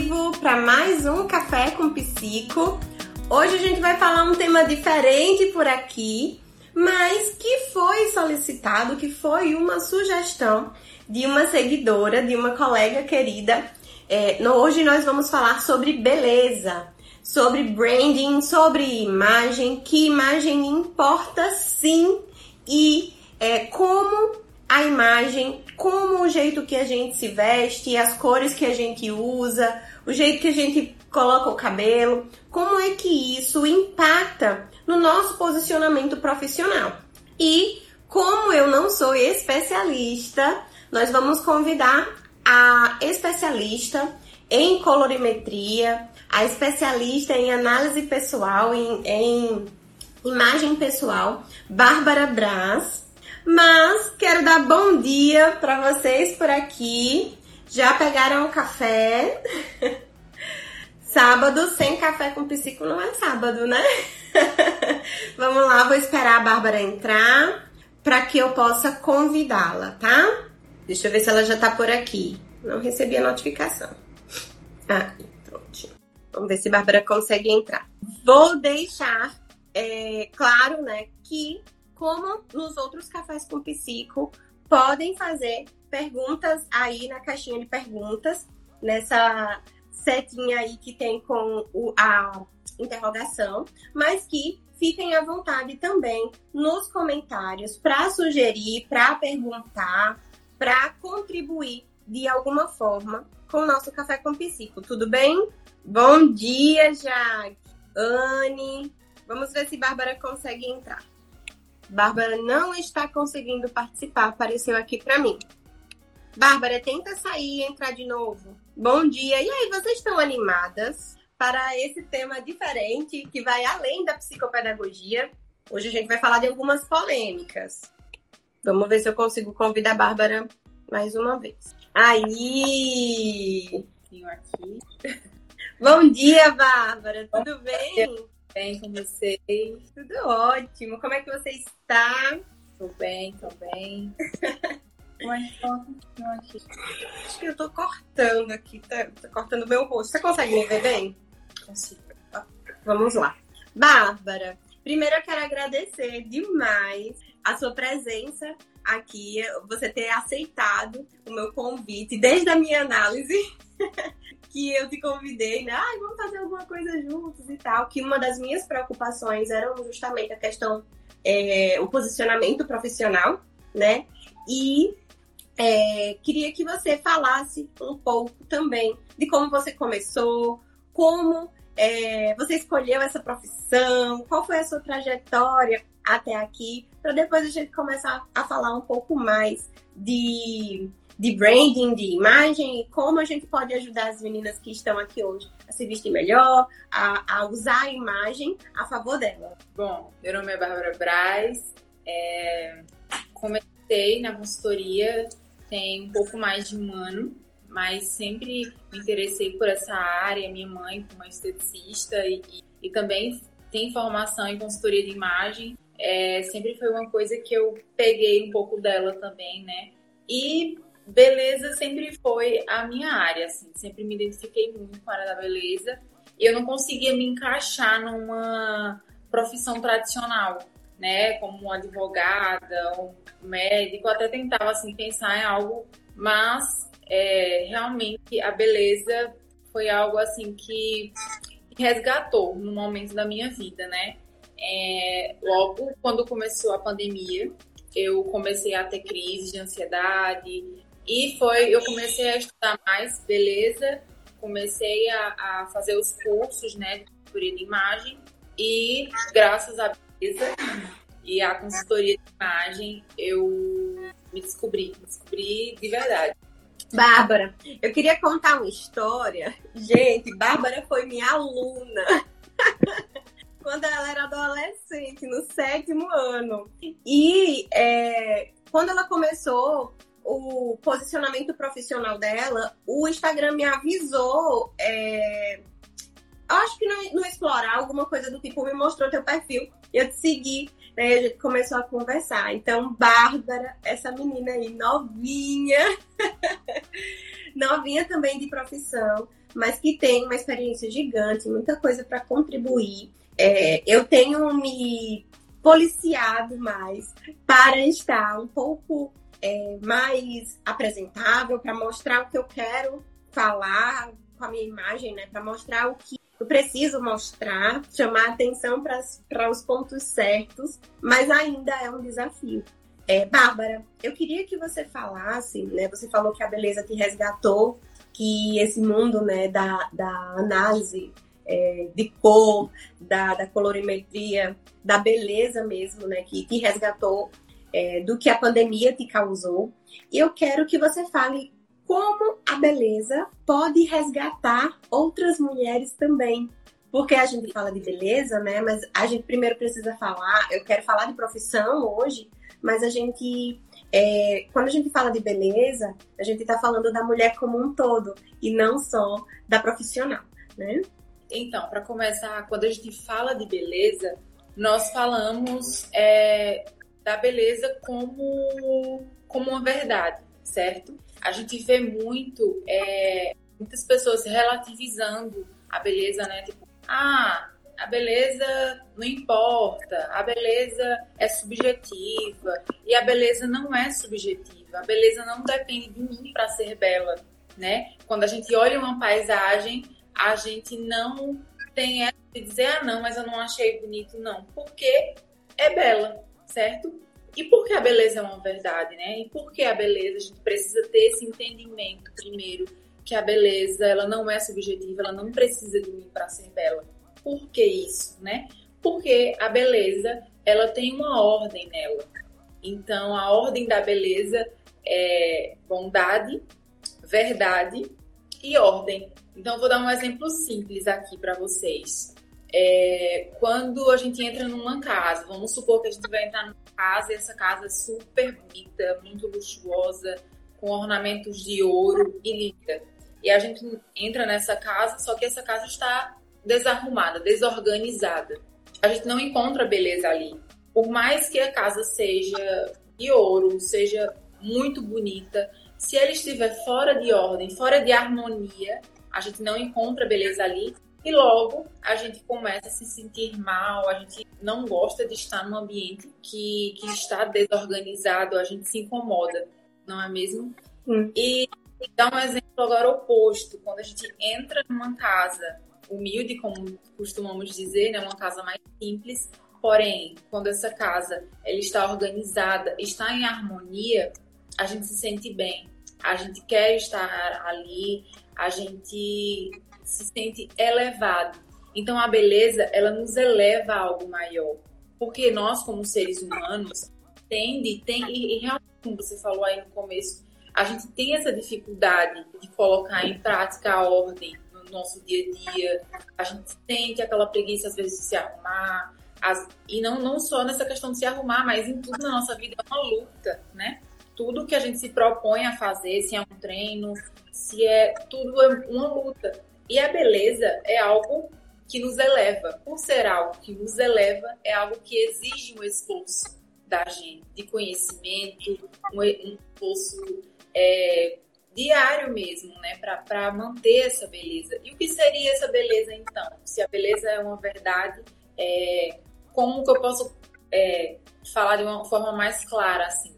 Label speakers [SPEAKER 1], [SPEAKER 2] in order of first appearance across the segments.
[SPEAKER 1] vivo para mais um Café com Psico. Hoje a gente vai falar um tema diferente por aqui, mas que foi solicitado, que foi uma sugestão de uma seguidora, de uma colega querida. É, no, hoje nós vamos falar sobre beleza, sobre branding, sobre imagem, que imagem importa sim e é, como a imagem, como o jeito que a gente se veste, as cores que a gente usa, o jeito que a gente coloca o cabelo, como é que isso impacta no nosso posicionamento profissional. E como eu não sou especialista, nós vamos convidar a especialista em colorimetria, a especialista em análise pessoal, em, em imagem pessoal, Bárbara Braz, mas quero dar bom dia para vocês por aqui. Já pegaram o café? sábado sem café com psico não é sábado, né? Vamos lá, vou esperar a Bárbara entrar para que eu possa convidá-la, tá? Deixa eu ver se ela já tá por aqui. Não recebi a notificação. Ah, pronto. Vamos ver se a Bárbara consegue entrar. Vou deixar é, claro, né, que como nos outros cafés com psico, podem fazer perguntas aí na caixinha de perguntas, nessa setinha aí que tem com o, a interrogação, mas que fiquem à vontade também nos comentários para sugerir, para perguntar, para contribuir de alguma forma com o nosso Café com Psico. Tudo bem? Bom dia, Jaque. Anne. Vamos ver se Bárbara consegue entrar. Bárbara não está conseguindo participar, apareceu aqui para mim. Bárbara, tenta sair e entrar de novo. Bom dia. E aí, vocês estão animadas para esse tema diferente que vai além da psicopedagogia? Hoje a gente vai falar de algumas polêmicas. Vamos ver se eu consigo convidar a Bárbara mais uma vez. Aí!
[SPEAKER 2] Tenho aqui.
[SPEAKER 1] Bom dia, Bárbara. Tudo bem?
[SPEAKER 2] bem com vocês?
[SPEAKER 1] Tudo ótimo. Como é que você está?
[SPEAKER 2] Tô bem, tô bem.
[SPEAKER 1] Acho que eu tô cortando aqui, tá, tô cortando meu rosto. Você consegue me ver bem?
[SPEAKER 2] Consigo.
[SPEAKER 1] Vamos lá. Bárbara, primeiro eu quero agradecer demais a sua presença aqui, você ter aceitado o meu convite desde a minha análise. que eu te convidei, né? Ah, vamos fazer alguma coisa juntos e tal. Que uma das minhas preocupações era justamente a questão, é, o posicionamento profissional, né? E é, queria que você falasse um pouco também de como você começou, como é, você escolheu essa profissão, qual foi a sua trajetória até aqui, para depois a gente começar a falar um pouco mais de de branding, de imagem e como a gente pode ajudar as meninas que estão aqui hoje a se vestir melhor, a, a usar a imagem a favor dela.
[SPEAKER 2] Bom, meu nome é Bárbara Braz, é, comecei na consultoria tem um pouco mais de um ano, mas sempre me interessei por essa área. Minha mãe, como esteticista e, e, e também tem formação em consultoria de imagem, é, sempre foi uma coisa que eu peguei um pouco dela também, né? E beleza sempre foi a minha área, assim, sempre me identifiquei muito com a área da beleza. Eu não conseguia me encaixar numa profissão tradicional, né, como advogada, um médico, até tentava assim pensar em algo, mas é, realmente a beleza foi algo assim que resgatou no momento da minha vida, né? É, logo quando começou a pandemia, eu comecei a ter crise de ansiedade, e foi, eu comecei a estudar mais beleza, comecei a, a fazer os cursos, né, de imagem e graças à beleza e à consultoria de imagem eu me descobri, me descobri de verdade.
[SPEAKER 1] Bárbara, eu queria contar uma história. Gente, Bárbara foi minha aluna. quando ela era adolescente, no sétimo ano. E é, quando ela começou o posicionamento profissional dela, o Instagram me avisou. É, acho que não, não explorar alguma coisa do tipo, me mostrou teu perfil, eu te segui, né? A gente começou a conversar. Então, Bárbara, essa menina aí, novinha, novinha também de profissão, mas que tem uma experiência gigante, muita coisa para contribuir. É, eu tenho me policiado mais para estar um pouco é, mais apresentável, para mostrar o que eu quero falar com a minha imagem, né? Para mostrar o que eu preciso mostrar, chamar atenção para os pontos certos, mas ainda é um desafio. É, Bárbara, eu queria que você falasse, né? Você falou que a beleza te resgatou, que esse mundo, né, da, da análise é, de cor, da, da colorimetria, da beleza mesmo, né, que te resgatou é, do que a pandemia te causou. E eu quero que você fale como a beleza pode resgatar outras mulheres também. Porque a gente fala de beleza, né? Mas a gente primeiro precisa falar. Eu quero falar de profissão hoje, mas a gente. É, quando a gente fala de beleza, a gente está falando da mulher como um todo e não só da profissional, né?
[SPEAKER 2] Então, para começar, quando a gente fala de beleza, nós falamos é, da beleza como, como uma verdade, certo? A gente vê muito é, muitas pessoas relativizando a beleza, né? Tipo, ah, a beleza não importa, a beleza é subjetiva e a beleza não é subjetiva. A beleza não depende de mim para ser bela, né? Quando a gente olha uma paisagem, a gente não tem essa de dizer, ah, não, mas eu não achei bonito, não, porque é bela, certo? E por que a beleza é uma verdade, né? E por que a beleza? A gente precisa ter esse entendimento, primeiro, que a beleza, ela não é subjetiva, ela não precisa de mim para ser bela. Por que isso, né? Porque a beleza, ela tem uma ordem nela. Então, a ordem da beleza é bondade, verdade e ordem. Então, vou dar um exemplo simples aqui para vocês. É, quando a gente entra numa casa, vamos supor que a gente vai entrar numa casa e essa casa é super bonita, muito luxuosa, com ornamentos de ouro e linda. E a gente entra nessa casa, só que essa casa está desarrumada, desorganizada. A gente não encontra beleza ali. Por mais que a casa seja de ouro, seja muito bonita, se ela estiver fora de ordem, fora de harmonia, a gente não encontra beleza ali e logo a gente começa a se sentir mal, a gente não gosta de estar num ambiente que, que está desorganizado, a gente se incomoda, não é mesmo? Hum. E dar um exemplo agora oposto, quando a gente entra numa casa humilde, como costumamos dizer, né, uma casa mais simples, porém, quando essa casa ela está organizada, está em harmonia, a gente se sente bem, a gente quer estar ali, a gente se sente elevado. Então a beleza, ela nos eleva a algo maior. Porque nós, como seres humanos, tende, tem, e, e realmente, como você falou aí no começo, a gente tem essa dificuldade de colocar em prática a ordem no nosso dia a dia. A gente sente aquela preguiça, às vezes, de se arrumar. As, e não, não só nessa questão de se arrumar, mas em tudo na nossa vida é uma luta, né? Tudo que a gente se propõe a fazer, se é um treino, se é tudo é uma luta. E a beleza é algo que nos eleva. Por ser algo que nos eleva, é algo que exige um esforço da gente, de conhecimento, um, esforço é, diário mesmo, né, para manter essa beleza. E o que seria essa beleza então? Se a beleza é uma verdade, é, como que eu posso é, falar de uma forma mais clara assim?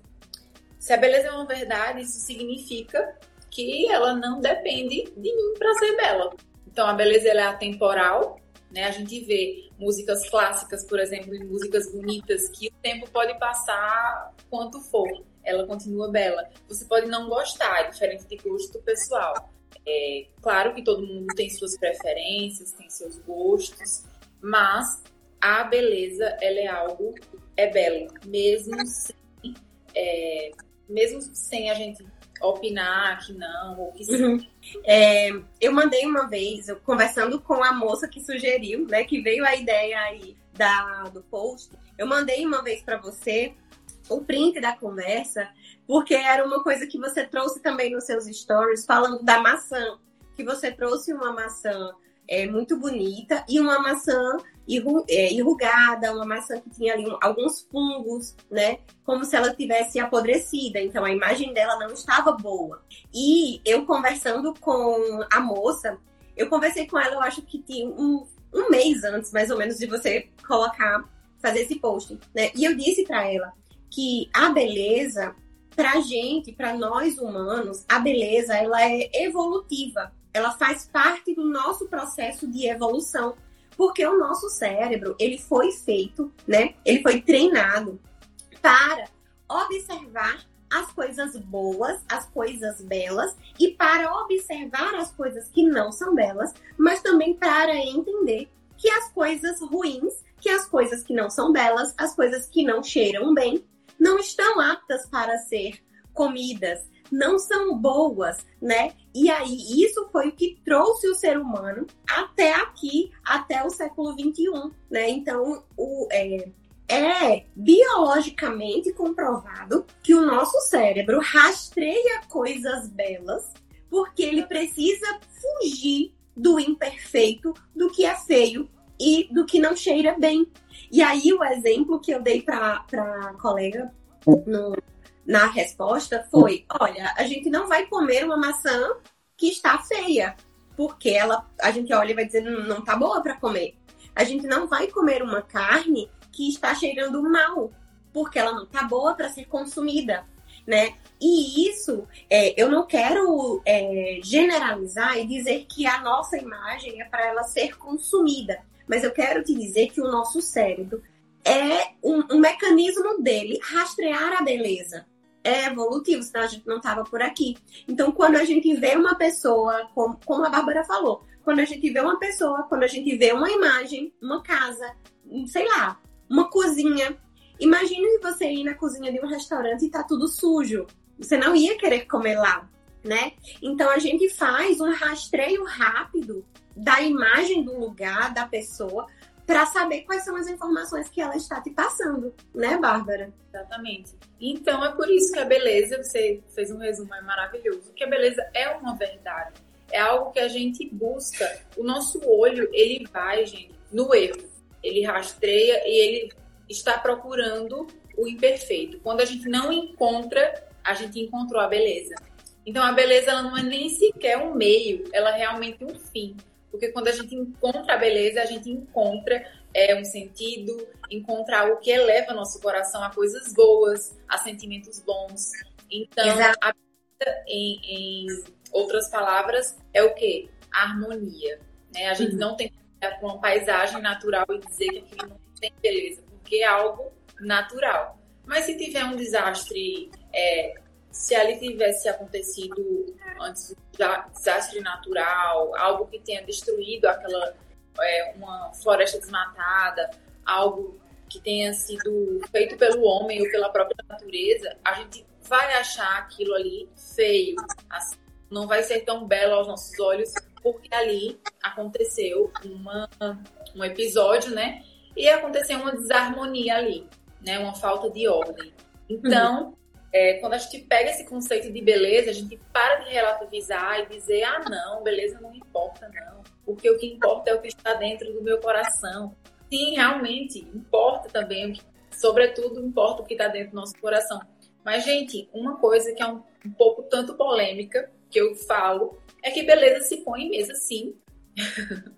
[SPEAKER 2] Se a beleza é uma verdade, isso significa que ela não depende de mim para ser bela. Então a beleza ela é atemporal, né? A gente vê músicas clássicas, por exemplo, e músicas bonitas que o tempo pode passar quanto for, ela continua bela. Você pode não gostar, é diferente de gosto pessoal. É claro que todo mundo tem suas preferências, tem seus gostos, mas a beleza ela é algo é belo, mesmo sem, é, mesmo sem a gente opinar que não, ou que sim.
[SPEAKER 1] É, eu mandei uma vez, eu, conversando com a moça que sugeriu, né, que veio a ideia aí da, do post, eu mandei uma vez para você o print da conversa, porque era uma coisa que você trouxe também nos seus stories, falando da maçã, que você trouxe uma maçã é, muito bonita e uma maçã enrugada, uma maçã que tinha ali alguns fungos, né? Como se ela tivesse apodrecida. Então a imagem dela não estava boa. E eu conversando com a moça, Eu conversei com ela, eu acho que tinha um, um mês antes, mais ou menos, de você colocar, fazer esse post, né? E eu disse para ela que a beleza, pra gente, para nós humanos, a beleza, ela é evolutiva. Ela faz parte do nosso processo de evolução. Porque o nosso cérebro, ele foi feito, né? Ele foi treinado para observar as coisas boas, as coisas belas e para observar as coisas que não são belas, mas também para entender que as coisas ruins, que as coisas que não são belas, as coisas que não cheiram bem, não estão aptas para ser comidas, não são boas, né? E aí, isso foi o que trouxe o ser humano até aqui, até século XXI, né? Então, o, é, é biologicamente comprovado que o nosso cérebro rastreia coisas belas porque ele precisa fugir do imperfeito, do que é feio e do que não cheira bem. E aí o exemplo que eu dei para a colega no, na resposta foi: olha, a gente não vai comer uma maçã que está feia, porque ela, a gente olha e vai dizer não, não tá boa para comer. A gente não vai comer uma carne que está cheirando mal, porque ela não está boa para ser consumida, né? E isso, é, eu não quero é, generalizar e dizer que a nossa imagem é para ela ser consumida, mas eu quero te dizer que o nosso cérebro é um, um mecanismo dele rastrear a beleza. É evolutivo, senão a gente não estava por aqui. Então, quando a gente vê uma pessoa, como, como a Bárbara falou, quando a gente vê uma pessoa, quando a gente vê uma imagem, uma casa, sei lá, uma cozinha. Imagine você ir na cozinha de um restaurante e tá tudo sujo. Você não ia querer comer lá, né? Então a gente faz um rastreio rápido da imagem do lugar, da pessoa, para saber quais são as informações que ela está te passando, né, Bárbara?
[SPEAKER 2] Exatamente. Então é por isso que a beleza, você fez um resumo é maravilhoso, que a beleza é uma verdade. É algo que a gente busca. O nosso olho, ele vai, gente, no erro ele rastreia e ele está procurando o imperfeito. Quando a gente não encontra, a gente encontrou a beleza. Então a beleza ela não é nem sequer um meio, ela é realmente um fim. Porque quando a gente encontra a beleza, a gente encontra é, um sentido, encontra algo que eleva nosso coração a coisas boas, a sentimentos bons. Então, Exato. a beleza, em, em outras palavras, é o que? harmonia. Né? A gente uhum. não tem com uma paisagem natural e dizer que aquilo não tem beleza, porque é algo natural. Mas se tiver um desastre, é, se ali tivesse acontecido antes do desastre natural, algo que tenha destruído aquela é, uma floresta desmatada, algo que tenha sido feito pelo homem ou pela própria natureza, a gente vai achar aquilo ali feio, assim, não vai ser tão belo aos nossos olhos porque ali aconteceu uma, um episódio, né? E aconteceu uma desarmonia ali, né? Uma falta de ordem. Então, uhum. É, quando a gente pega esse conceito de beleza, a gente para de relativizar e dizer, ah, não, beleza não importa, não. Porque o que importa é o que está dentro do meu coração. Sim, realmente, importa também, sobretudo importa o que está dentro do nosso coração. Mas, gente, uma coisa que é um, um pouco tanto polêmica, que eu falo, é que beleza se põe em mesa, sim.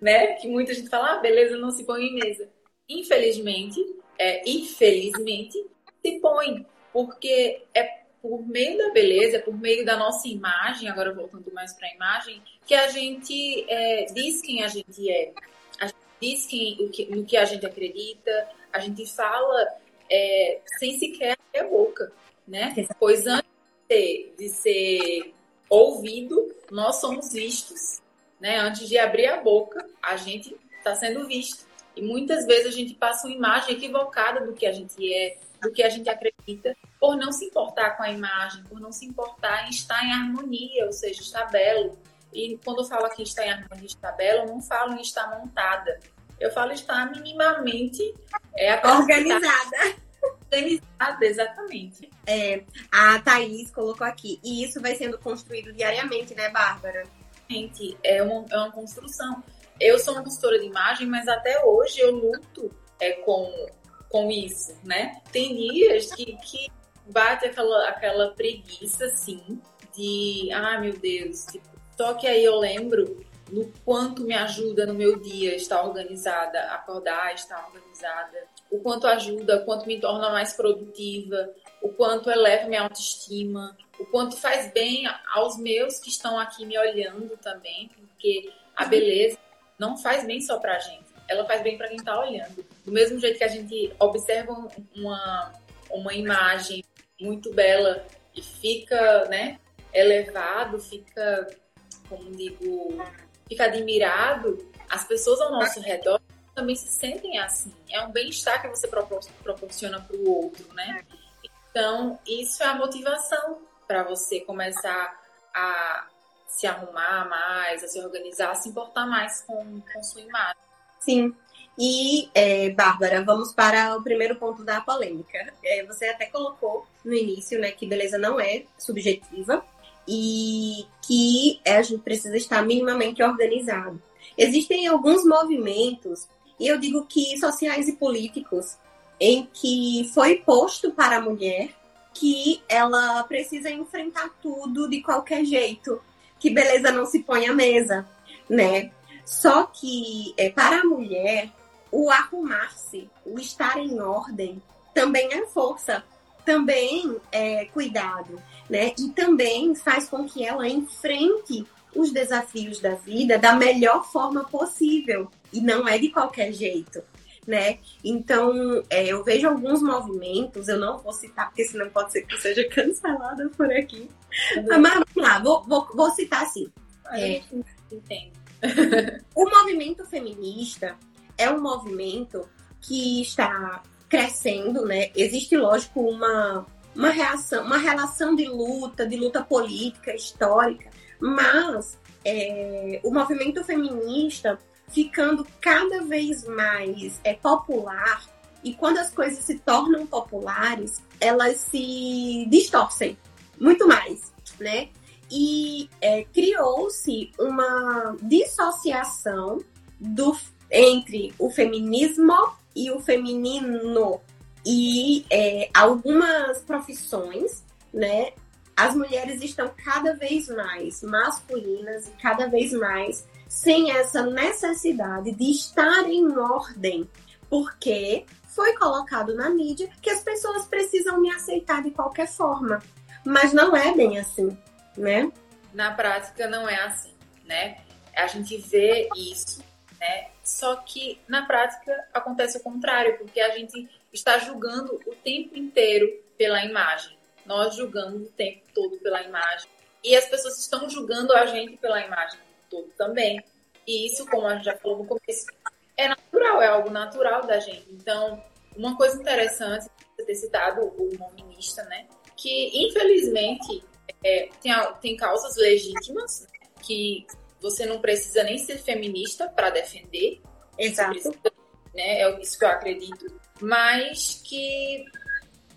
[SPEAKER 2] né? Que muita gente fala, ah, beleza não se põe em mesa. Infelizmente, é, infelizmente, se põe. Porque é por meio da beleza, por meio da nossa imagem, agora voltando mais para a imagem, que a gente é, diz quem a gente é. A gente diz quem, o que, no que a gente acredita, a gente fala é, sem sequer abrir a boca, né? Pois antes de, de ser ouvido, nós somos vistos. Né? Antes de abrir a boca, a gente está sendo visto. E muitas vezes a gente passa uma imagem equivocada do que a gente é, do que a gente acredita, por não se importar com a imagem, por não se importar em estar em harmonia, ou seja, estar belo. E quando eu falo aqui estar em harmonia, estar belo, eu não falo em estar montada. Eu falo estar minimamente
[SPEAKER 1] é, organizada.
[SPEAKER 2] Organizada, exatamente.
[SPEAKER 1] É, a Thaís colocou aqui. E isso vai sendo construído diariamente, né, Bárbara?
[SPEAKER 2] Gente, é uma, é uma construção. Eu sou uma consultora de imagem, mas até hoje eu luto é, com, com isso, né? Tem dias que, que bate aquela, aquela preguiça, assim, de, ah, meu Deus. Tipo, só que aí eu lembro no quanto me ajuda no meu dia estar organizada, acordar, estar organizada, o quanto ajuda, o quanto me torna mais produtiva, o quanto eleva minha autoestima, o quanto faz bem aos meus que estão aqui me olhando também, porque a beleza não faz bem só pra gente, ela faz bem para quem tá olhando. Do mesmo jeito que a gente observa uma, uma imagem muito bela e fica, né, elevado, fica, como digo, fica admirado, as pessoas ao nosso redor também se sentem assim. É um bem-estar que você proporciona para o outro, né? Então, isso é a motivação para você começar a se arrumar mais, a se organizar, a se importar mais com, com sua imagem.
[SPEAKER 1] Sim. E, é, Bárbara, vamos para o primeiro ponto da polêmica. É, você até colocou no início né, que beleza não é subjetiva e que a gente precisa estar minimamente organizado. Existem alguns movimentos, e eu digo que sociais e políticos, em que foi posto para a mulher que ela precisa enfrentar tudo de qualquer jeito, que beleza não se põe à mesa, né? Só que é, para a mulher, o arrumar-se, o estar em ordem, também é força, também é cuidado, né? E também faz com que ela enfrente os desafios da vida da melhor forma possível e não é de qualquer jeito, né? Então, é, eu vejo alguns movimentos, eu não vou citar, porque senão pode ser que seja cancelada por aqui. Uhum. Mas vamos lá, vou, vou, vou citar assim.
[SPEAKER 2] É, entendo.
[SPEAKER 1] o movimento feminista é um movimento que está crescendo, né? Existe, lógico, uma, uma reação, uma relação de luta, de luta política, histórica, mas é, o movimento feminista ficando cada vez mais é, popular e quando as coisas se tornam populares, elas se distorcem muito mais, né? E é, criou-se uma dissociação do, entre o feminismo e o feminino. E é, algumas profissões, né? As mulheres estão cada vez mais masculinas e cada vez mais sem essa necessidade de estar em ordem, porque foi colocado na mídia que as pessoas precisam me aceitar de qualquer forma. Mas não é bem assim, né?
[SPEAKER 2] Na prática não é assim, né? A gente vê isso né? Só que na prática acontece o contrário, porque a gente está julgando o tempo inteiro pela imagem. Nós julgamos o tempo todo pela imagem. E as pessoas estão julgando a gente pela imagem todo também. E isso, como a gente já falou no começo, é natural, é algo natural da gente. Então, uma coisa interessante você ter citado o mominista, né? Que infelizmente é, tem, tem causas legítimas que você não precisa nem ser feminista para defender.
[SPEAKER 1] Exato.
[SPEAKER 2] Precisa, né? É isso que eu acredito. Mas que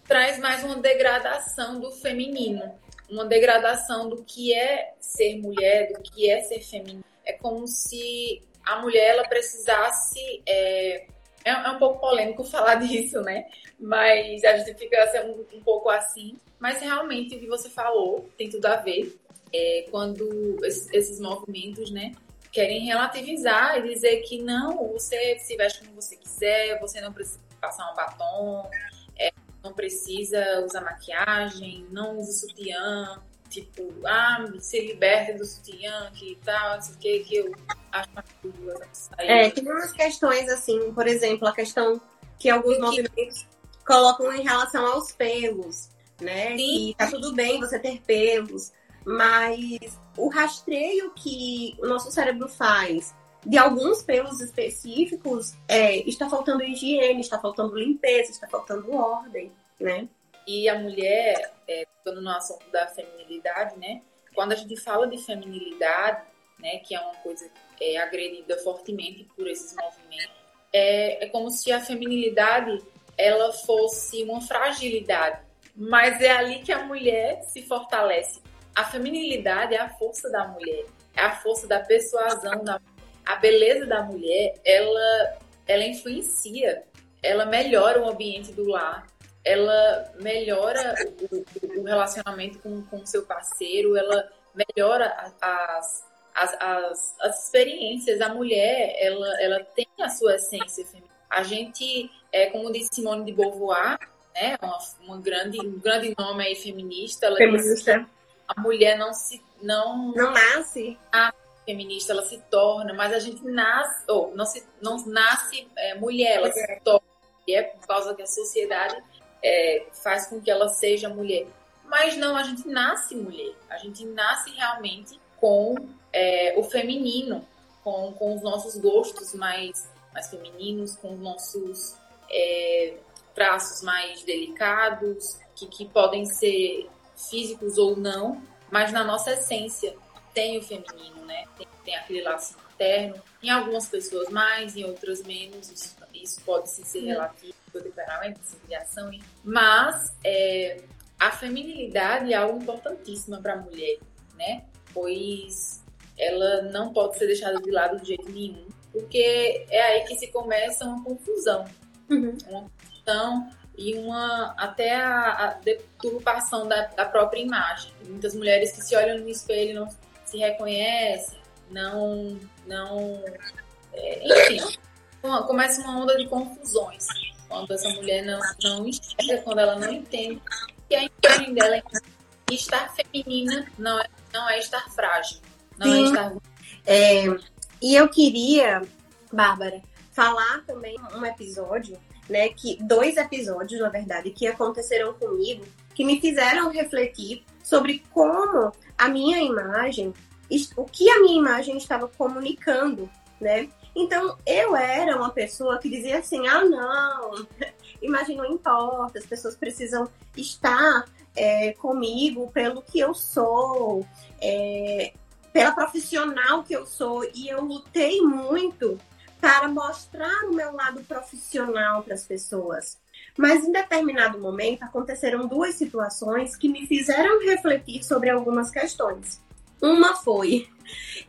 [SPEAKER 2] traz mais uma degradação do feminino. Uma degradação do que é ser mulher, do que é ser feminino. É como se a mulher ela precisasse. É, é, é um pouco polêmico falar disso, né? Mas a gente fica assim, um, um pouco assim. Mas realmente o que você falou tem tudo a ver é, quando esses movimentos, né, querem relativizar e dizer que não, você se veste como você quiser, você não precisa passar um batom, não precisa usar maquiagem, não use sutiã, tipo, ah, se liberte do sutiã, que tal, não sei o que, que eu acho maravilhoso.
[SPEAKER 1] É, tem umas questões assim, por exemplo, a questão que alguns movimentos colocam em relação aos pelos, né? Sim. Que tá tudo bem você ter pelos, mas o rastreio que o nosso cérebro faz de alguns pelos específicos é, está faltando higiene, está faltando limpeza, está faltando ordem, né?
[SPEAKER 2] E a mulher, é, no assunto da feminilidade, né? Quando a gente fala de feminilidade, né, que é uma coisa é, agredida fortemente por esses movimentos, é, é como se a feminilidade ela fosse uma fragilidade, mas é ali que a mulher se fortalece a feminilidade é a força da mulher, é a força da persuasão, da, a beleza da mulher, ela, ela influencia, ela melhora o ambiente do lar, ela melhora o, o relacionamento com o seu parceiro, ela melhora as, as, as, as experiências. A mulher, ela, ela tem a sua essência feminina. A gente, é, como disse Simone de Beauvoir, né, uma, uma grande, um grande nome aí feminista. Ela
[SPEAKER 1] feminista.
[SPEAKER 2] a mulher não se não
[SPEAKER 1] não nasce
[SPEAKER 2] a feminista, ela se torna, mas a gente nasce ou não se não nasce é, mulher, ela se torna é por causa que a sociedade é, faz com que ela seja mulher. Mas não, a gente nasce mulher. A gente nasce realmente com é, o feminino, com, com os nossos gostos mais, mais femininos, com os nossos é, traços mais delicados, que, que podem ser físicos ou não, mas na nossa essência tem o feminino, né? Tem, tem aquele laço materno, em algumas pessoas mais, em outras menos, isso, isso pode ser relativo ao temperamento, criação, mas é, a feminilidade é algo importantíssimo para a mulher, né? Pois ela não pode ser deixada de lado de jeito nenhum, porque é aí que se começa uma confusão. Uhum. Uma confusão e uma até a, a deturpação da, da, própria imagem. Muitas mulheres que se olham no espelho não se reconhecem, não, não, é, enfim, começa uma onda de confusões quando essa mulher não, não enxerga, quando ela não entende que a imagem dela é estar feminina não é, não é estar frágil, não é Sim. é estar.
[SPEAKER 1] É, e eu queria, Bárbara, falar também um episódio, né? Que dois episódios, na verdade, que aconteceram comigo, que me fizeram refletir sobre como a minha imagem, o que a minha imagem estava comunicando, né? Então, eu era uma pessoa que dizia assim: ah, não, imagem não importa, as pessoas precisam estar é, comigo pelo que eu sou, é, pela profissional que eu sou. E eu lutei muito para mostrar o meu lado profissional para as pessoas. Mas em determinado momento aconteceram duas situações que me fizeram refletir sobre algumas questões. Uma foi,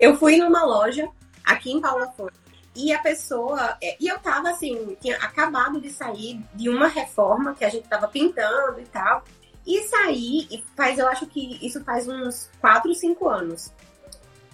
[SPEAKER 1] eu fui numa loja aqui em Paula Fonte e a pessoa. É, e eu tava assim, tinha acabado de sair de uma reforma que a gente tava pintando e tal. E saí, e faz, eu acho que isso faz uns 4, 5 anos.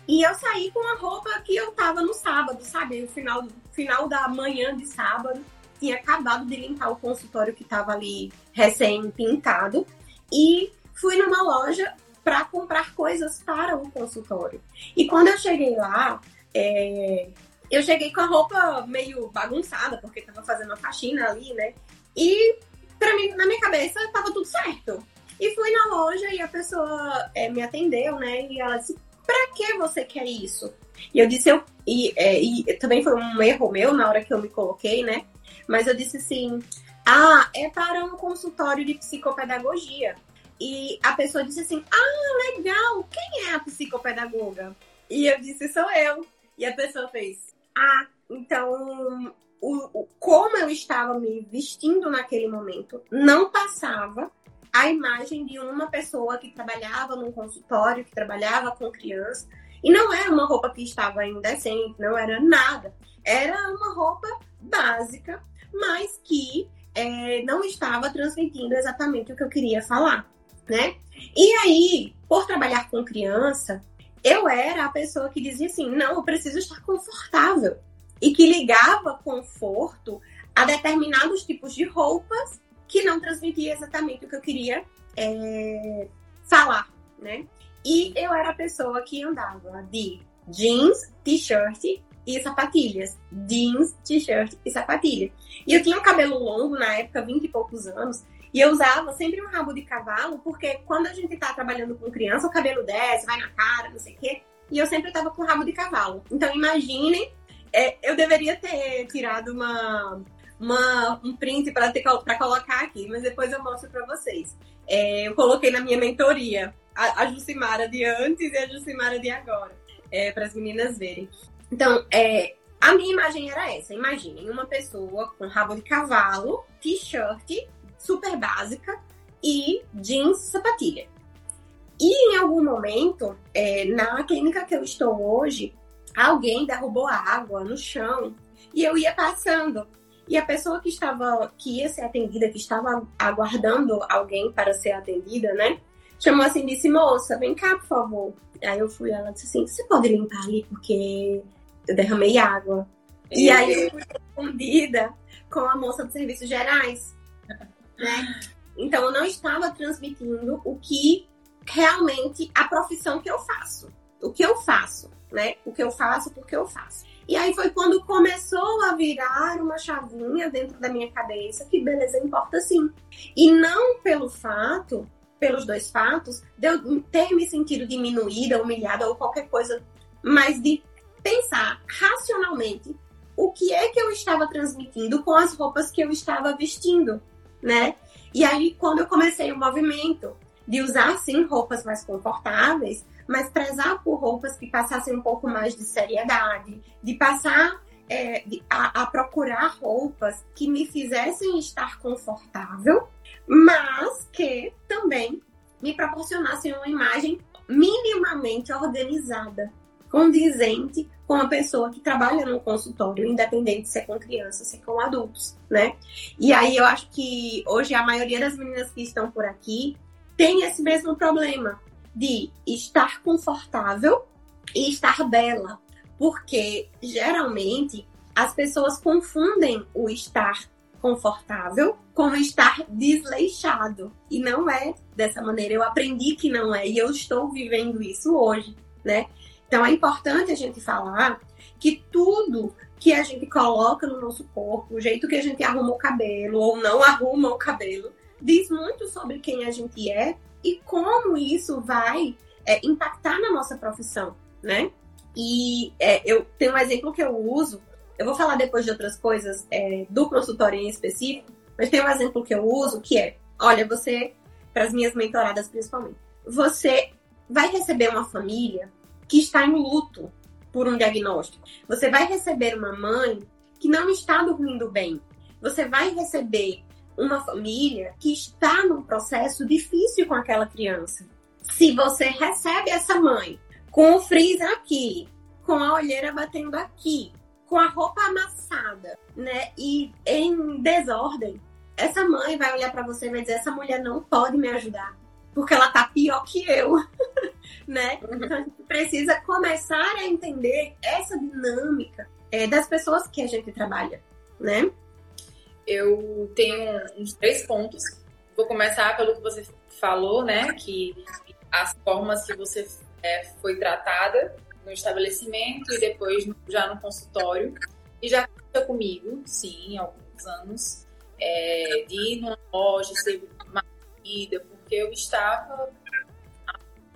[SPEAKER 1] E eu saí com a roupa que eu tava no sábado, sabe? No final, final da manhã de sábado. Tinha acabado de limpar o consultório que tava ali recém-pintado. E fui numa loja para comprar coisas para o consultório. E quando eu cheguei lá, é, eu cheguei com a roupa meio bagunçada, porque tava fazendo a faxina ali, né? E para mim, na minha cabeça, tava tudo certo. E fui na loja e a pessoa é, me atendeu, né? E ela disse: pra que você quer isso? E eu disse: eu. E, é, e também foi um erro meu na hora que eu me coloquei, né? Mas eu disse assim: ah, é para um consultório de psicopedagogia. E a pessoa disse assim: ah, legal, quem é a psicopedagoga? E eu disse: sou eu. E a pessoa fez: ah, então o, o, como eu estava me vestindo naquele momento não passava a imagem de uma pessoa que trabalhava num consultório, que trabalhava com criança. E não era uma roupa que estava indecente, não era nada. Era uma roupa básica, mas que é, não estava transmitindo exatamente o que eu queria falar, né? E aí, por trabalhar com criança, eu era a pessoa que dizia assim: não, eu preciso estar confortável. E que ligava conforto a determinados tipos de roupas que não transmitia exatamente o que eu queria é, falar, né? E eu era a pessoa que andava de jeans, t-shirt e sapatilhas. Jeans, t-shirt e sapatilha. E eu tinha um cabelo longo na época, vinte e poucos anos, e eu usava sempre um rabo de cavalo, porque quando a gente tá trabalhando com criança, o cabelo desce, vai na cara, não sei o quê. E eu sempre tava com rabo de cavalo. Então imaginem, é, eu deveria ter tirado uma, uma um print para colocar aqui, mas depois eu mostro para vocês. É, eu coloquei na minha mentoria a, a Jucimara de antes e a Jucimara de agora, é, para as meninas verem. Então, é, a minha imagem era essa. Imaginem uma pessoa com rabo de cavalo, t-shirt super básica e jeans sapatilha. E em algum momento, é, na clínica que eu estou hoje, alguém derrubou água no chão e eu ia passando. E a pessoa que estava, que ia ser atendida, que estava aguardando alguém para ser atendida, né? chamou assim, disse, moça, vem cá, por favor. Aí eu fui, ela disse assim, você pode limpar ali porque eu derramei água. E, e aí eu fui respondida com a moça dos serviços gerais, né? Então eu não estava transmitindo o que realmente a profissão que eu faço. O que eu faço, né? O que eu faço, porque eu faço. E aí foi quando começou a virar uma chavinha dentro da minha cabeça que beleza importa sim. E não pelo fato, pelos dois fatos, de eu ter me sentido diminuída, humilhada ou qualquer coisa, mas de pensar racionalmente o que é que eu estava transmitindo com as roupas que eu estava vestindo, né? E aí, quando eu comecei o movimento de usar, sim, roupas mais confortáveis, mas prezar por roupas que passassem um pouco mais de seriedade, de passar é, a, a, procurar roupas que me fizessem estar confortável, mas que também me proporcionassem uma imagem minimamente organizada, condizente com a pessoa que trabalha no consultório, independente se é com crianças, se é com adultos, né? E aí eu acho que hoje a maioria das meninas que estão por aqui tem esse mesmo problema de estar confortável e estar bela, porque geralmente as pessoas confundem o estar confortável com estar desleixado. E não é dessa maneira. Eu aprendi que não é e eu estou vivendo isso hoje, né? Então é importante a gente falar que tudo que a gente coloca no nosso corpo, o jeito que a gente arruma o cabelo ou não arruma o cabelo, diz muito sobre quem a gente é e como isso vai é, impactar na nossa profissão, né? E é, eu tenho um exemplo que eu uso, eu vou falar depois de outras coisas é, do consultório em específico, mas tem um exemplo que eu uso que é, olha, você, para as minhas mentoradas principalmente, você vai receber uma família que está em luto por um diagnóstico. Você vai receber uma mãe que não está dormindo bem. Você vai receber uma família que está num processo difícil com aquela criança. Se você recebe essa mãe com o freezer aqui, com a olheira batendo aqui, com a roupa amassada, né, e em desordem, essa mãe vai olhar para você e vai dizer: essa mulher não pode me ajudar, porque ela tá pior que eu, né? Então a gente precisa começar a entender essa dinâmica é, das pessoas que a gente trabalha, né?
[SPEAKER 2] eu tenho uns três pontos. Vou começar pelo que você falou, né? Que as formas que você é, foi tratada no estabelecimento e depois já no consultório. E já aconteceu comigo, sim, há alguns anos, é, de ir numa loja, ser vida, porque eu estava,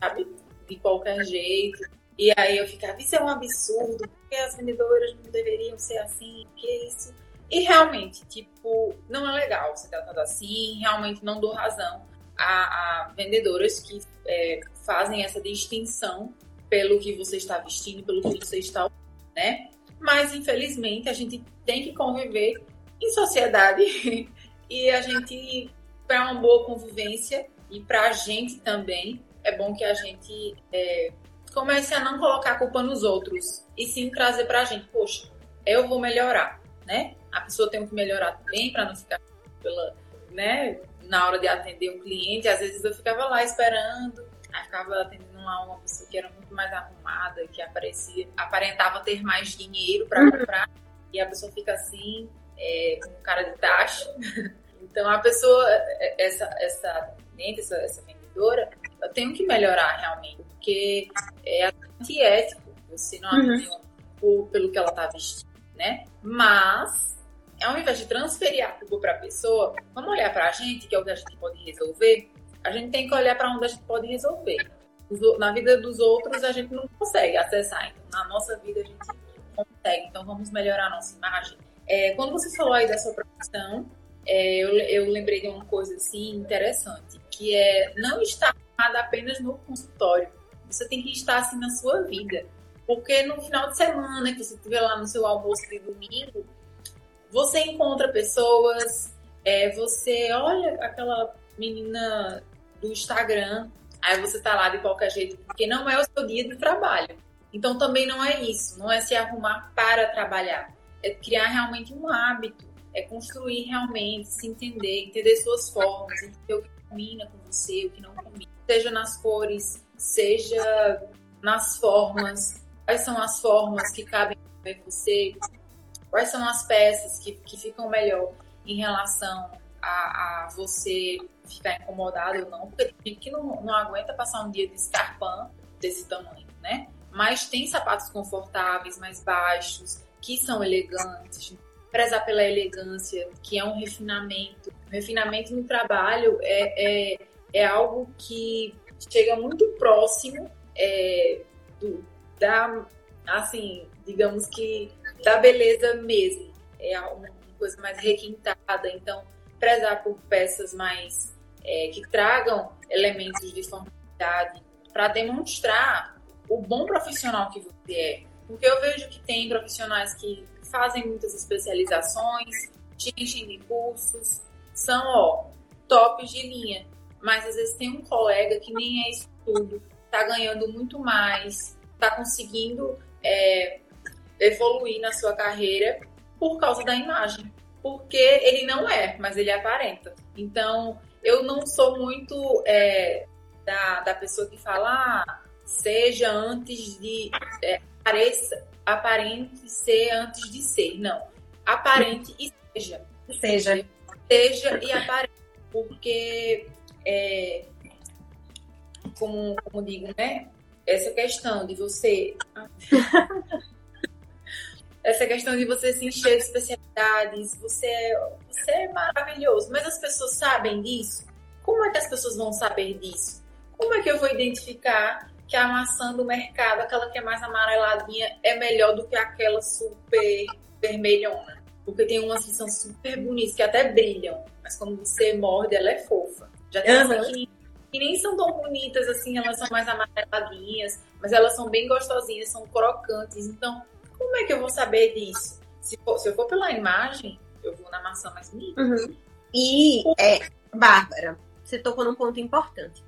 [SPEAKER 2] sabe, de qualquer jeito. E aí eu ficava, isso é um absurdo, porque as vendedoras não deveriam ser assim, que isso e realmente, tipo, não é legal ser tratado assim, realmente não dou razão a, a vendedoras que é, fazem essa distinção pelo que você está vestindo, pelo que você está né? Mas infelizmente a gente tem que conviver em sociedade e a gente, para uma boa convivência e para a gente também, é bom que a gente é, comece a não colocar a culpa nos outros e sim trazer para a gente, poxa, eu vou melhorar, né? a pessoa tem que melhorar também para não ficar pela, né, na hora de atender um cliente. Às vezes eu ficava lá esperando, aí ficava atendendo lá uma pessoa que era muito mais arrumada, que aparecia, aparentava ter mais dinheiro para uhum. comprar, e a pessoa fica assim, é, com cara de taxa. Então a pessoa, é, essa, essa essa, essa vendedora, eu tenho que melhorar realmente, porque é antiético você não uhum. por, pelo que ela está vestindo, né? Mas ao invés de transferir a culpa para a pessoa, vamos olhar para a gente, que é o que a gente pode resolver. A gente tem que olhar para onde a gente pode resolver. Na vida dos outros, a gente não consegue acessar. Então, na nossa vida, a gente consegue. Então, vamos melhorar a nossa imagem. É, quando você falou aí da sua profissão, é, eu, eu lembrei de uma coisa assim interessante, que é não estar apenas no consultório. Você tem que estar assim na sua vida. Porque no final de semana, que você estiver lá no seu almoço de domingo, você encontra pessoas, é, você olha aquela menina do Instagram, aí você tá lá de qualquer jeito, porque não é o seu dia de trabalho. Então também não é isso, não é se arrumar para trabalhar, é criar realmente um hábito. é construir realmente, se entender, entender suas formas, entender o que combina com você, o que não combina. Seja nas cores, seja nas formas. Quais são as formas que cabem em você? Quais são as peças que, que ficam melhor em relação a, a você ficar incomodado ou não? Porque tem gente que não, não aguenta passar um dia de escarpão desse tamanho, né? Mas tem sapatos confortáveis, mais baixos, que são elegantes, prezar pela elegância, que é um refinamento. O refinamento no trabalho é, é, é algo que chega muito próximo é, do, da, assim, digamos que da beleza mesmo. É uma coisa mais requintada. Então, prezar por peças mais é, que tragam elementos de formalidade para demonstrar o bom profissional que você é. Porque eu vejo que tem profissionais que fazem muitas especializações, te enchem de cursos, são, ó, tops de linha. Mas às vezes tem um colega que nem é isso tudo, tá ganhando muito mais, tá conseguindo é, evoluir na sua carreira por causa da imagem. Porque ele não é, mas ele aparenta. Então, eu não sou muito é, da, da pessoa que fala, ah, seja antes de. É, pareça, aparente ser antes de ser. Não. Aparente e seja.
[SPEAKER 1] Seja.
[SPEAKER 2] Seja e aparente. Porque, é, como, como digo, né? Essa questão de você. essa questão de você se encher de especialidades, você é, você é maravilhoso, mas as pessoas sabem disso? Como é que as pessoas vão saber disso? Como é que eu vou identificar que a maçã do mercado, aquela que é mais amareladinha, é melhor do que aquela super vermelhona. Porque tem umas que são super bonitas, que até brilham, mas quando você morde, ela é fofa. Já tem uhum. que, que nem são tão bonitas assim, elas são mais amareladinhas, mas elas são bem gostosinhas, são crocantes. Então, como é que eu vou saber disso? Se, for, se eu for pela imagem, eu vou na maçã mais bonita.
[SPEAKER 1] Uhum. E, é, Bárbara, você tocou num ponto importante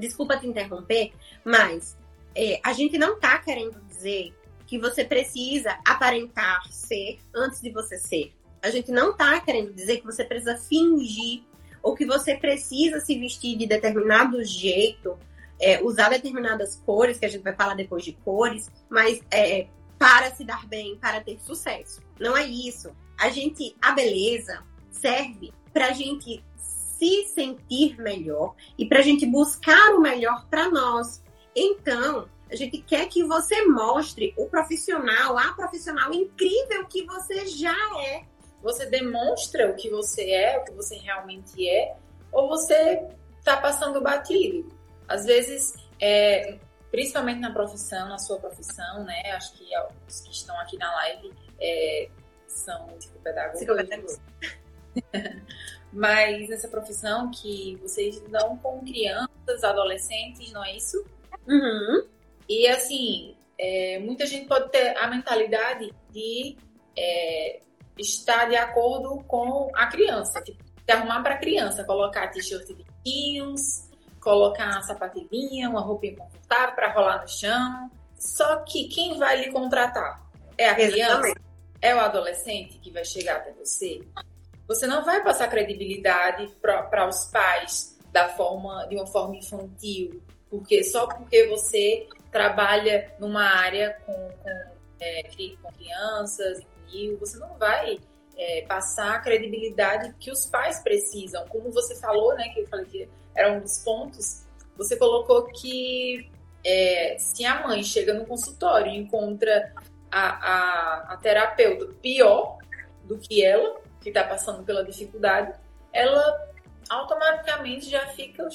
[SPEAKER 1] desculpa te interromper, mas é, a gente não tá querendo dizer que você precisa aparentar ser antes de você ser. A gente não tá querendo dizer que você precisa fingir ou que você precisa se vestir de determinado jeito, é, usar determinadas cores, que a gente vai falar depois de cores, mas é, para se dar bem, para ter sucesso. Não é isso. A gente, a beleza serve para a gente se sentir melhor e para a gente buscar o melhor para nós. Então, a gente quer que você mostre o profissional, a profissional incrível que você já é.
[SPEAKER 2] Você demonstra o que você é, o que você realmente é, ou você está passando batido. Às vezes, é, principalmente na profissão, na sua profissão, né? Acho que os que estão aqui na live é, são psicopedagogos. Psicopedagogos. mas nessa profissão que vocês lidam com crianças, adolescentes, não é isso?
[SPEAKER 1] Uhum.
[SPEAKER 2] E assim, é, muita gente pode ter a mentalidade de é, estar de acordo com a criança, tipo, se arrumar para a criança, colocar t-shirt de jeans, colocar uma sapatilhinha, uma roupinha confortável para rolar no chão. Só que quem vai lhe contratar? É a criança? Exatamente. É o adolescente que vai chegar até você? Você não vai passar credibilidade para os pais da forma de uma forma infantil, porque só porque você trabalha numa área com, com, é, com crianças, você não vai é, passar a credibilidade que os pais precisam. Como você falou, né, que eu falei que era um dos pontos, você colocou que é, se a mãe chega no consultório e encontra a, a, a terapeuta pior do que ela, que está passando pela dificuldade, ela automaticamente já fica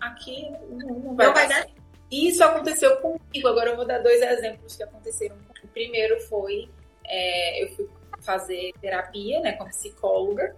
[SPEAKER 2] aqui, não vai, não vai dar. Isso aconteceu comigo. Agora eu vou dar dois exemplos que aconteceram. O primeiro foi é, eu fui fazer terapia, né, com psicóloga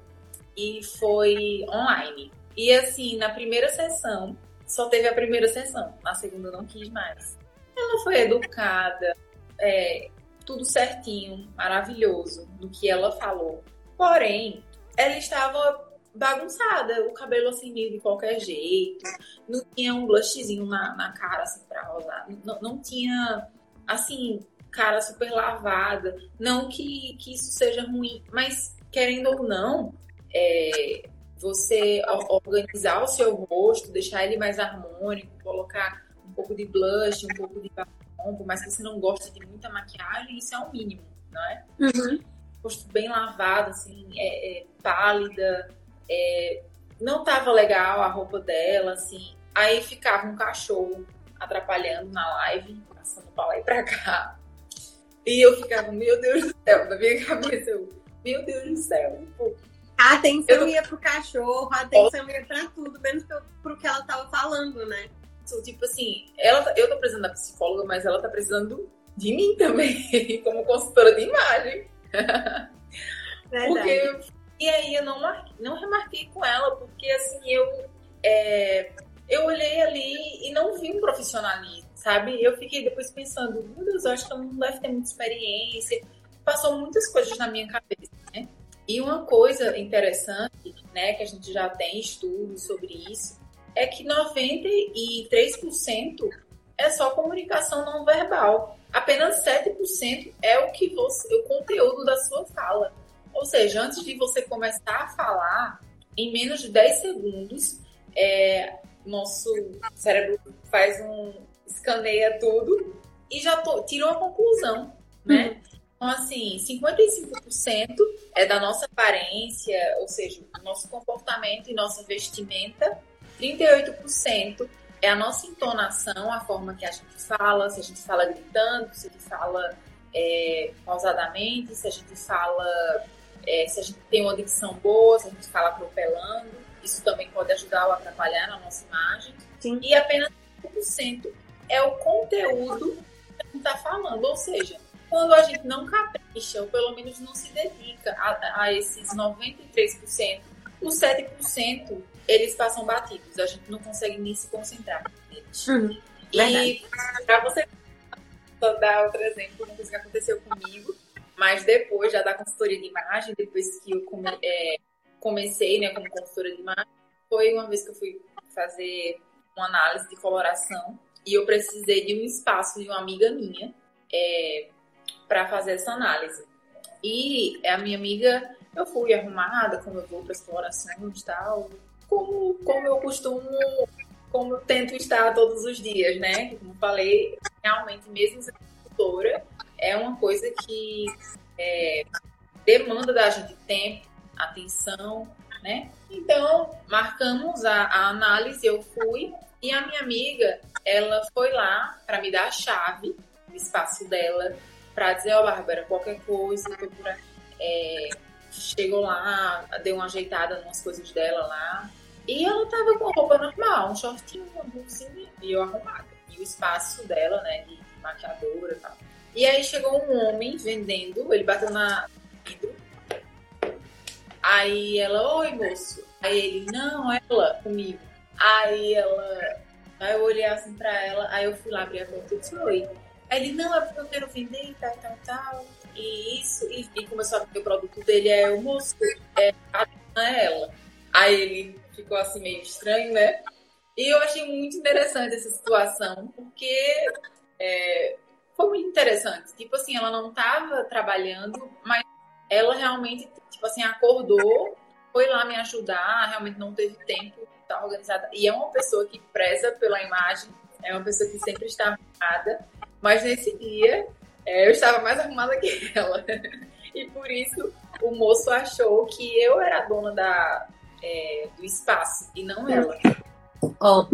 [SPEAKER 2] e foi online. E assim, na primeira sessão, só teve a primeira sessão, na segunda não quis mais. Ela foi educada, é, tudo certinho, maravilhoso do que ela falou. Porém, ela estava bagunçada, o cabelo assim meio de qualquer jeito, não tinha um blushzinho na, na cara assim pra rosar, não, não tinha assim, cara super lavada. Não que, que isso seja ruim, mas querendo ou não, é, você organizar o seu rosto, deixar ele mais harmônico, colocar um pouco de blush, um pouco de batom, por mais que você não goste de muita maquiagem, isso é o mínimo, não é? Uhum. Rosto bem lavado, assim, é, é pálida, é, não tava legal a roupa dela, assim. Aí ficava um cachorro atrapalhando na live, passando pra lá e pra cá. E eu ficava, meu Deus do céu, na minha cabeça, eu, meu Deus do céu. Pô,
[SPEAKER 1] a atenção tô... ia pro cachorro, a atenção ia pra tudo, menos pro, pro que ela tava falando, né?
[SPEAKER 2] Tipo assim, ela, tá, eu tô precisando da psicóloga, mas ela tá precisando de mim também, como consultora de imagem. Porque, e aí eu não, não remarquei com ela, porque assim, eu, é, eu olhei ali e não vi um profissionalismo, sabe? Eu fiquei depois pensando, meu Deus, eu acho que ela não deve ter muita experiência. Passou muitas coisas na minha cabeça, né? E uma coisa interessante, né, que a gente já tem estudos sobre isso, é que 93% é só comunicação não verbal. Apenas 7% é o que você, o conteúdo da sua fala. Ou seja, antes de você começar a falar, em menos de 10 segundos, é, nosso cérebro faz um escaneia tudo e já tô, tira uma conclusão, né? Uhum. Então, assim, 55% é da nossa aparência, ou seja, nosso comportamento e nossa vestimenta. 38% é a nossa entonação, a forma que a gente fala, se a gente fala gritando, se a gente fala é, pausadamente, se a gente fala, é, se a gente tem uma dicção boa, se a gente fala atropelando. Isso também pode ajudar ou atrapalhar na nossa imagem. Sim. E apenas 5% é o conteúdo que a gente está falando, ou seja, quando a gente não capricha, ou pelo menos não se dedica a, a esses 93%, os 7% eles passam batidos. A gente não consegue nem se concentrar neles. Uhum, e para você só dar outro exemplo, uma coisa que aconteceu comigo, mas depois já da consultoria de imagem, depois que eu come, é, comecei né, como consultora de imagem, foi uma vez que eu fui fazer uma análise de coloração e eu precisei de um espaço de uma amiga minha é, para fazer essa análise. E a minha amiga, eu fui arrumada, como eu vou para explorações e tal, como, como eu costumo, como eu tento estar todos os dias, né? Como falei, realmente, mesmo sendo tutora, é uma coisa que é, demanda da gente tempo, atenção, né? Então, marcamos a, a análise, eu fui, e a minha amiga, ela foi lá para me dar a chave do espaço dela, para dizer, ó, oh, Bárbara, qualquer coisa, é, chegou lá, deu uma ajeitada nas coisas dela lá. E ela tava com roupa normal, um shortinho, uma blusinha, e eu arrumada. E o espaço dela, né, de maquiadora e tal. E aí chegou um homem vendendo, ele bateu na. Aí ela, oi moço. Aí ele, não, ela, comigo. Aí ela, aí eu olhei assim pra ela, aí eu fui lá abrir a porta e disse, oi. Aí ele, não, é porque eu quero vender tal, tal, tal. E isso, e, e começou a ver o produto dele, é o moço, é, é ela. Aí ele ficou assim meio estranho, né? E eu achei muito interessante essa situação, porque é, foi muito interessante. Tipo assim, ela não estava trabalhando, mas ela realmente, tipo assim, acordou, foi lá me ajudar, realmente não teve tempo, tá organizada. E é uma pessoa que preza pela imagem, é uma pessoa que sempre está arrumada. Mas nesse dia é, eu estava mais arrumada que ela. e por isso o moço achou que eu era a dona da, é, do espaço e não ela.
[SPEAKER 1] Ó,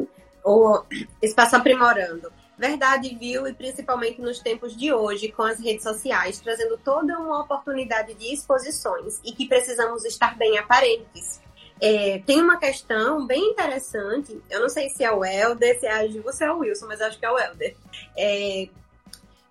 [SPEAKER 1] oh, o espaço aprimorando. Verdade, viu? E principalmente nos tempos de hoje, com as redes sociais, trazendo toda uma oportunidade de exposições e que precisamos estar bem aparentes. É, tem uma questão bem interessante, eu não sei se é o Helder, se é a Ju, se é o Wilson, mas acho que é o Helder. É,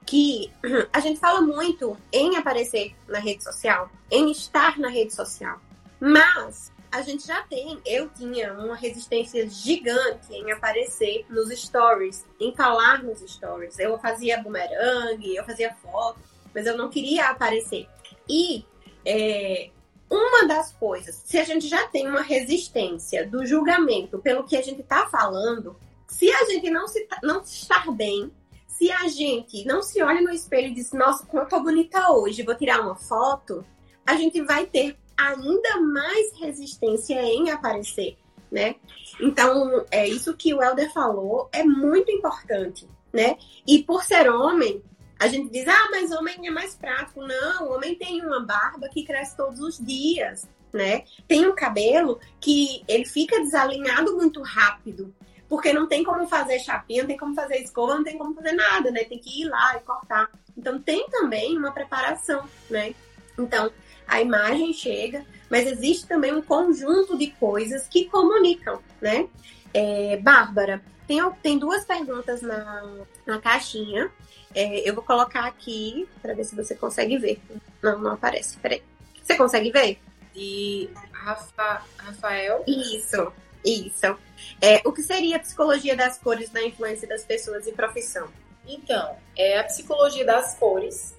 [SPEAKER 1] que a gente fala muito em aparecer na rede social, em estar na rede social. Mas a gente já tem, eu tinha uma resistência gigante em aparecer nos stories, em falar nos stories. Eu fazia bumerangue, eu fazia foto, mas eu não queria aparecer. E é, uma das coisas, se a gente já tem uma resistência do julgamento pelo que a gente está falando, se a gente não se não estar bem, se a gente não se olha no espelho e diz, nossa, como eu tô bonita hoje, vou tirar uma foto, a gente vai ter ainda mais resistência em aparecer, né? Então, é isso que o Helder falou é muito importante, né? E por ser homem, a gente diz, ah, mas homem é mais prático. Não, o homem tem uma barba que cresce todos os dias, né? Tem um cabelo que ele fica desalinhado muito rápido, porque não tem como fazer chapinha, não tem como fazer escova, não tem como fazer nada, né? Tem que ir lá e cortar. Então tem também uma preparação, né? Então a imagem chega, mas existe também um conjunto de coisas que comunicam, né? É, Bárbara, tem, tem duas perguntas na, na caixinha. É, eu vou colocar aqui para ver se você consegue ver. Não, não aparece. Peraí. Você consegue ver?
[SPEAKER 2] De Rafa, Rafael?
[SPEAKER 1] Isso, isso. É, o que seria a psicologia das cores na influência das pessoas em profissão?
[SPEAKER 2] Então, é a psicologia das cores.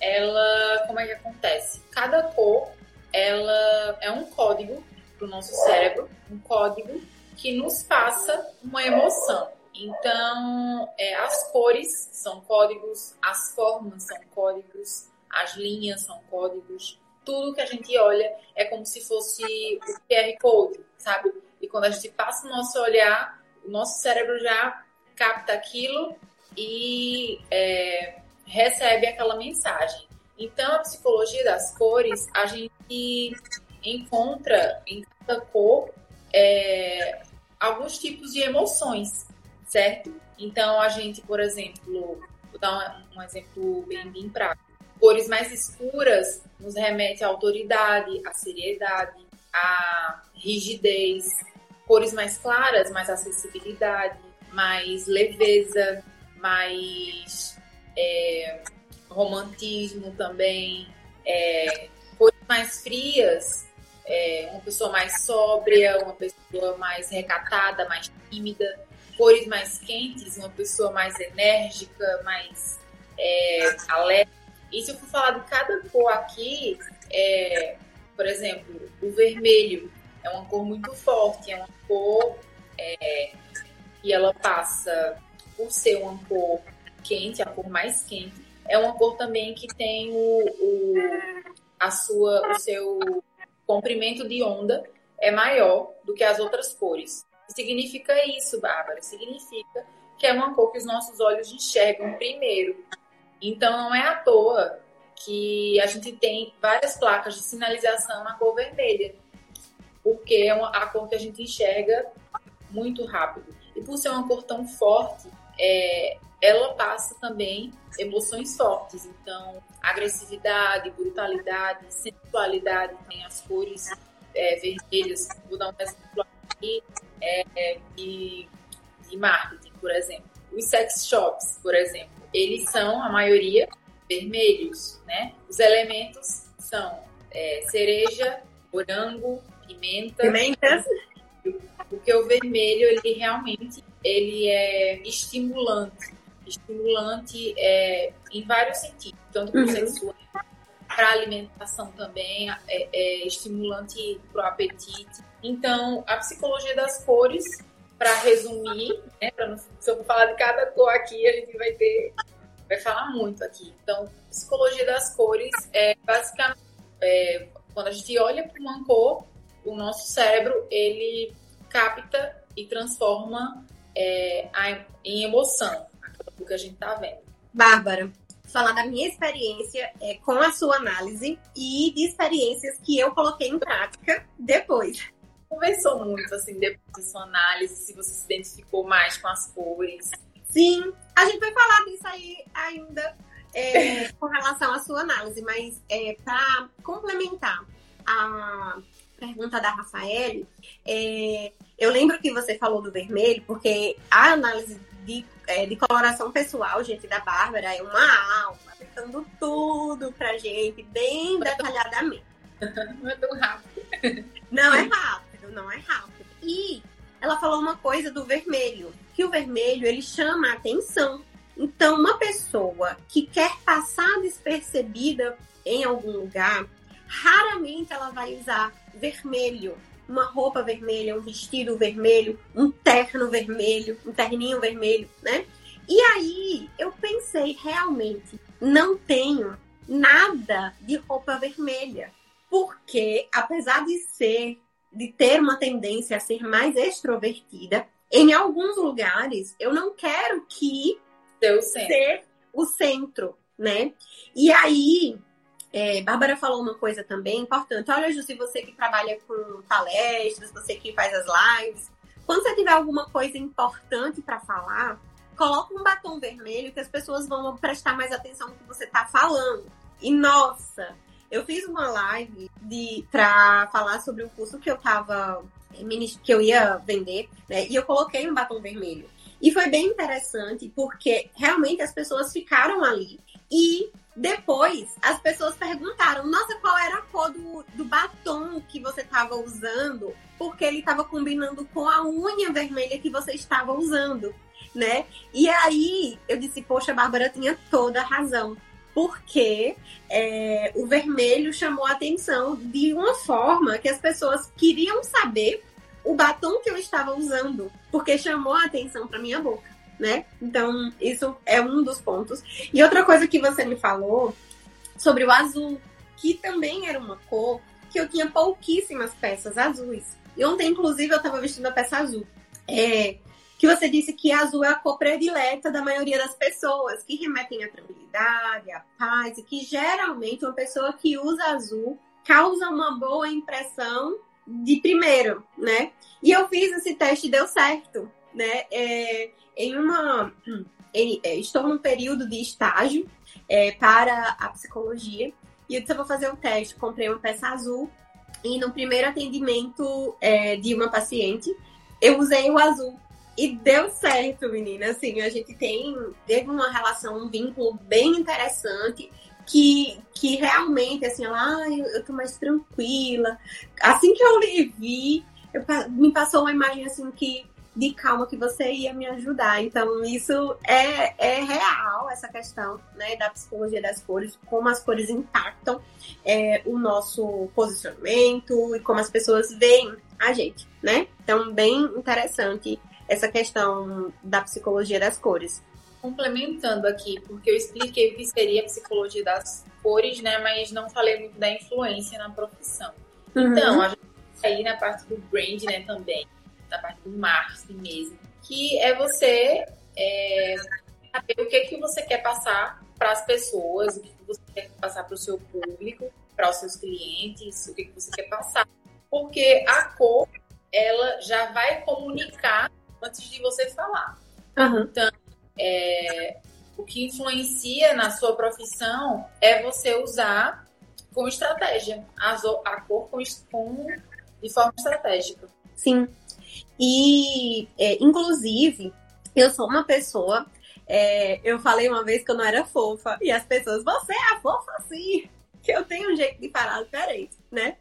[SPEAKER 2] Ela, como é que acontece? Cada cor, ela é um código para o nosso cérebro, um código que nos passa uma emoção. Então, é, as cores são códigos, as formas são códigos, as linhas são códigos. Tudo que a gente olha é como se fosse o QR Code, sabe? E quando a gente passa o nosso olhar, o nosso cérebro já capta aquilo e é, recebe aquela mensagem. Então, a psicologia das cores, a gente encontra em cada cor é, alguns tipos de emoções, certo? Então, a gente, por exemplo, vou dar um, exemplo bem, bem prático. Cores mais escuras nos remete à autoridade, à seriedade, à rigidez. Cores mais claras, mais acessibilidade, mais leveza, mais é, romantismo também. É, cores mais frias, é, uma pessoa mais sóbria, uma pessoa mais recatada, mais tímida. Cores mais quentes, uma pessoa mais enérgica, mais é, alegre. E se eu for falar de cada cor aqui, é, por exemplo, o vermelho é uma cor muito forte, é uma cor é, que ela passa por ser uma cor quente, a cor mais quente, é uma cor também que tem o, o a sua, o seu comprimento de onda é maior do que as outras cores. Significa isso, Bárbara? Significa que é uma cor que os nossos olhos enxergam primeiro. Então não é à toa que a gente tem várias placas de sinalização na cor vermelha, porque é uma, a cor que a gente enxerga muito rápido. E por ser uma cor tão forte, é, ela passa também emoções fortes. Então, agressividade, brutalidade, sensualidade, tem as cores é, vermelhas. Vou dar um exemplo aqui é, é, marketing, por exemplo. Os sex shops, por exemplo, eles são, a maioria, vermelhos, né? Os elementos são é, cereja, morango, pimenta.
[SPEAKER 1] Pimentas.
[SPEAKER 2] Porque o vermelho, ele realmente ele é estimulante estimulante é, em vários sentidos, tanto para o uhum. sexual, para a alimentação também, é, é estimulante para o apetite. Então, a psicologia das cores, para resumir, né, não, se eu falar de cada cor aqui, a gente vai ter, vai falar muito aqui. Então, psicologia das cores é basicamente é, quando a gente olha para uma cor, o nosso cérebro ele capta e transforma é, a, em emoção do que a gente está vendo.
[SPEAKER 1] Bárbara, falar da minha experiência é, com a sua análise e de experiências que eu coloquei em prática depois.
[SPEAKER 2] Conversou muito, assim, depois da sua análise, se você se identificou mais com as cores.
[SPEAKER 1] Sim, a gente vai falar disso aí ainda é, com relação à sua análise, mas é, para complementar a pergunta da Rafael, é, eu lembro que você falou do vermelho, porque a análise de, é, de coloração pessoal, gente, da Bárbara, é uma aula, apertando tudo pra gente, bem detalhadamente.
[SPEAKER 2] Não é tão rápido.
[SPEAKER 1] Não é rápido, não é rápido. E ela falou uma coisa do vermelho, que o vermelho, ele chama a atenção. Então, uma pessoa que quer passar despercebida em algum lugar, raramente ela vai usar vermelho uma roupa vermelha, um vestido vermelho, um terno vermelho, um terninho vermelho, né? E aí eu pensei, realmente, não tenho nada de roupa vermelha. porque apesar de ser, de ter uma tendência a ser mais extrovertida, em alguns lugares eu não quero que
[SPEAKER 2] ser
[SPEAKER 1] o centro, né? E aí, é, Bárbara falou uma coisa também importante. Olha, Ju, se você que trabalha com palestras, você que faz as lives, quando você tiver alguma coisa importante para falar, coloca um batom vermelho que as pessoas vão prestar mais atenção no que você está falando. E nossa, eu fiz uma live de para falar sobre o curso que eu tava que eu ia vender, né? E eu coloquei um batom vermelho. E foi bem interessante porque realmente as pessoas ficaram ali e depois as pessoas perguntaram: "Nossa, qual era a cor do, do batom que você estava usando?" Porque ele estava combinando com a unha vermelha que você estava usando, né? E aí eu disse: "Poxa, a Bárbara tinha toda a razão." Porque é, o vermelho chamou a atenção de uma forma que as pessoas queriam saber o batom que eu estava usando, porque chamou a atenção para minha boca, né? Então, isso é um dos pontos. E outra coisa que você me falou sobre o azul, que também era uma cor que eu tinha pouquíssimas peças azuis. E ontem, inclusive, eu estava vestindo a peça azul. É, que você disse que azul é a cor predileta da maioria das pessoas, que remetem à tranquilidade, à paz, e que geralmente uma pessoa que usa azul causa uma boa impressão de primeiro, né? E eu fiz esse teste e deu certo, né? É, em uma, em, é, estou num período de estágio é, para a psicologia e eu disse vou fazer um teste. Comprei uma peça azul e no primeiro atendimento é, de uma paciente eu usei o azul e deu certo, menina. Assim, a gente tem teve uma relação, um vínculo bem interessante que, que realmente, assim, ela, ah, eu, eu tô mais tranquila. Assim que eu lhe vi, eu, me passou uma imagem assim que de calma que você ia me ajudar. Então, isso é, é real, essa questão né, da psicologia das cores, como as cores impactam é, o nosso posicionamento e como as pessoas veem a gente, né? Então, bem interessante essa questão da psicologia das cores.
[SPEAKER 2] Complementando aqui, porque eu expliquei o que seria a psicologia das cores, né? Mas não falei muito da influência na profissão. Uhum. Então, a gente tá aí na parte do brand, né, também, na parte do marketing mesmo, que é você é, saber o que que você quer passar para as pessoas, o que, que você quer passar para o seu público, para os seus clientes, o que, que você quer passar. Porque a cor, ela já vai comunicar antes de você falar.
[SPEAKER 1] Uhum.
[SPEAKER 2] Então, é, o que influencia na sua profissão é você usar com estratégia, a, a cor com, com, de forma estratégica.
[SPEAKER 1] Sim. E, é, inclusive, eu sou uma pessoa. É, eu falei uma vez que eu não era fofa. E as pessoas, você é fofa sim. Que eu tenho um jeito de falar diferente, né?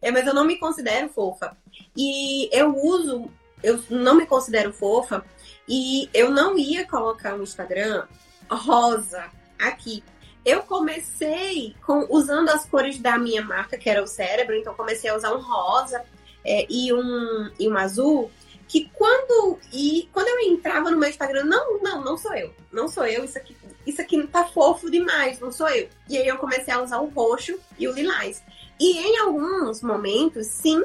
[SPEAKER 1] É, mas eu não me considero fofa. E eu uso eu não me considero fofa e eu não ia colocar no Instagram rosa aqui. Eu comecei com, usando as cores da minha marca, que era o cérebro, então comecei a usar um rosa é, e, um, e um azul. Que quando e quando eu entrava no meu Instagram, não, não, não sou eu, não sou eu, isso aqui, isso aqui tá fofo demais, não sou eu. E aí eu comecei a usar o roxo e o lilás. E em alguns momentos, sim,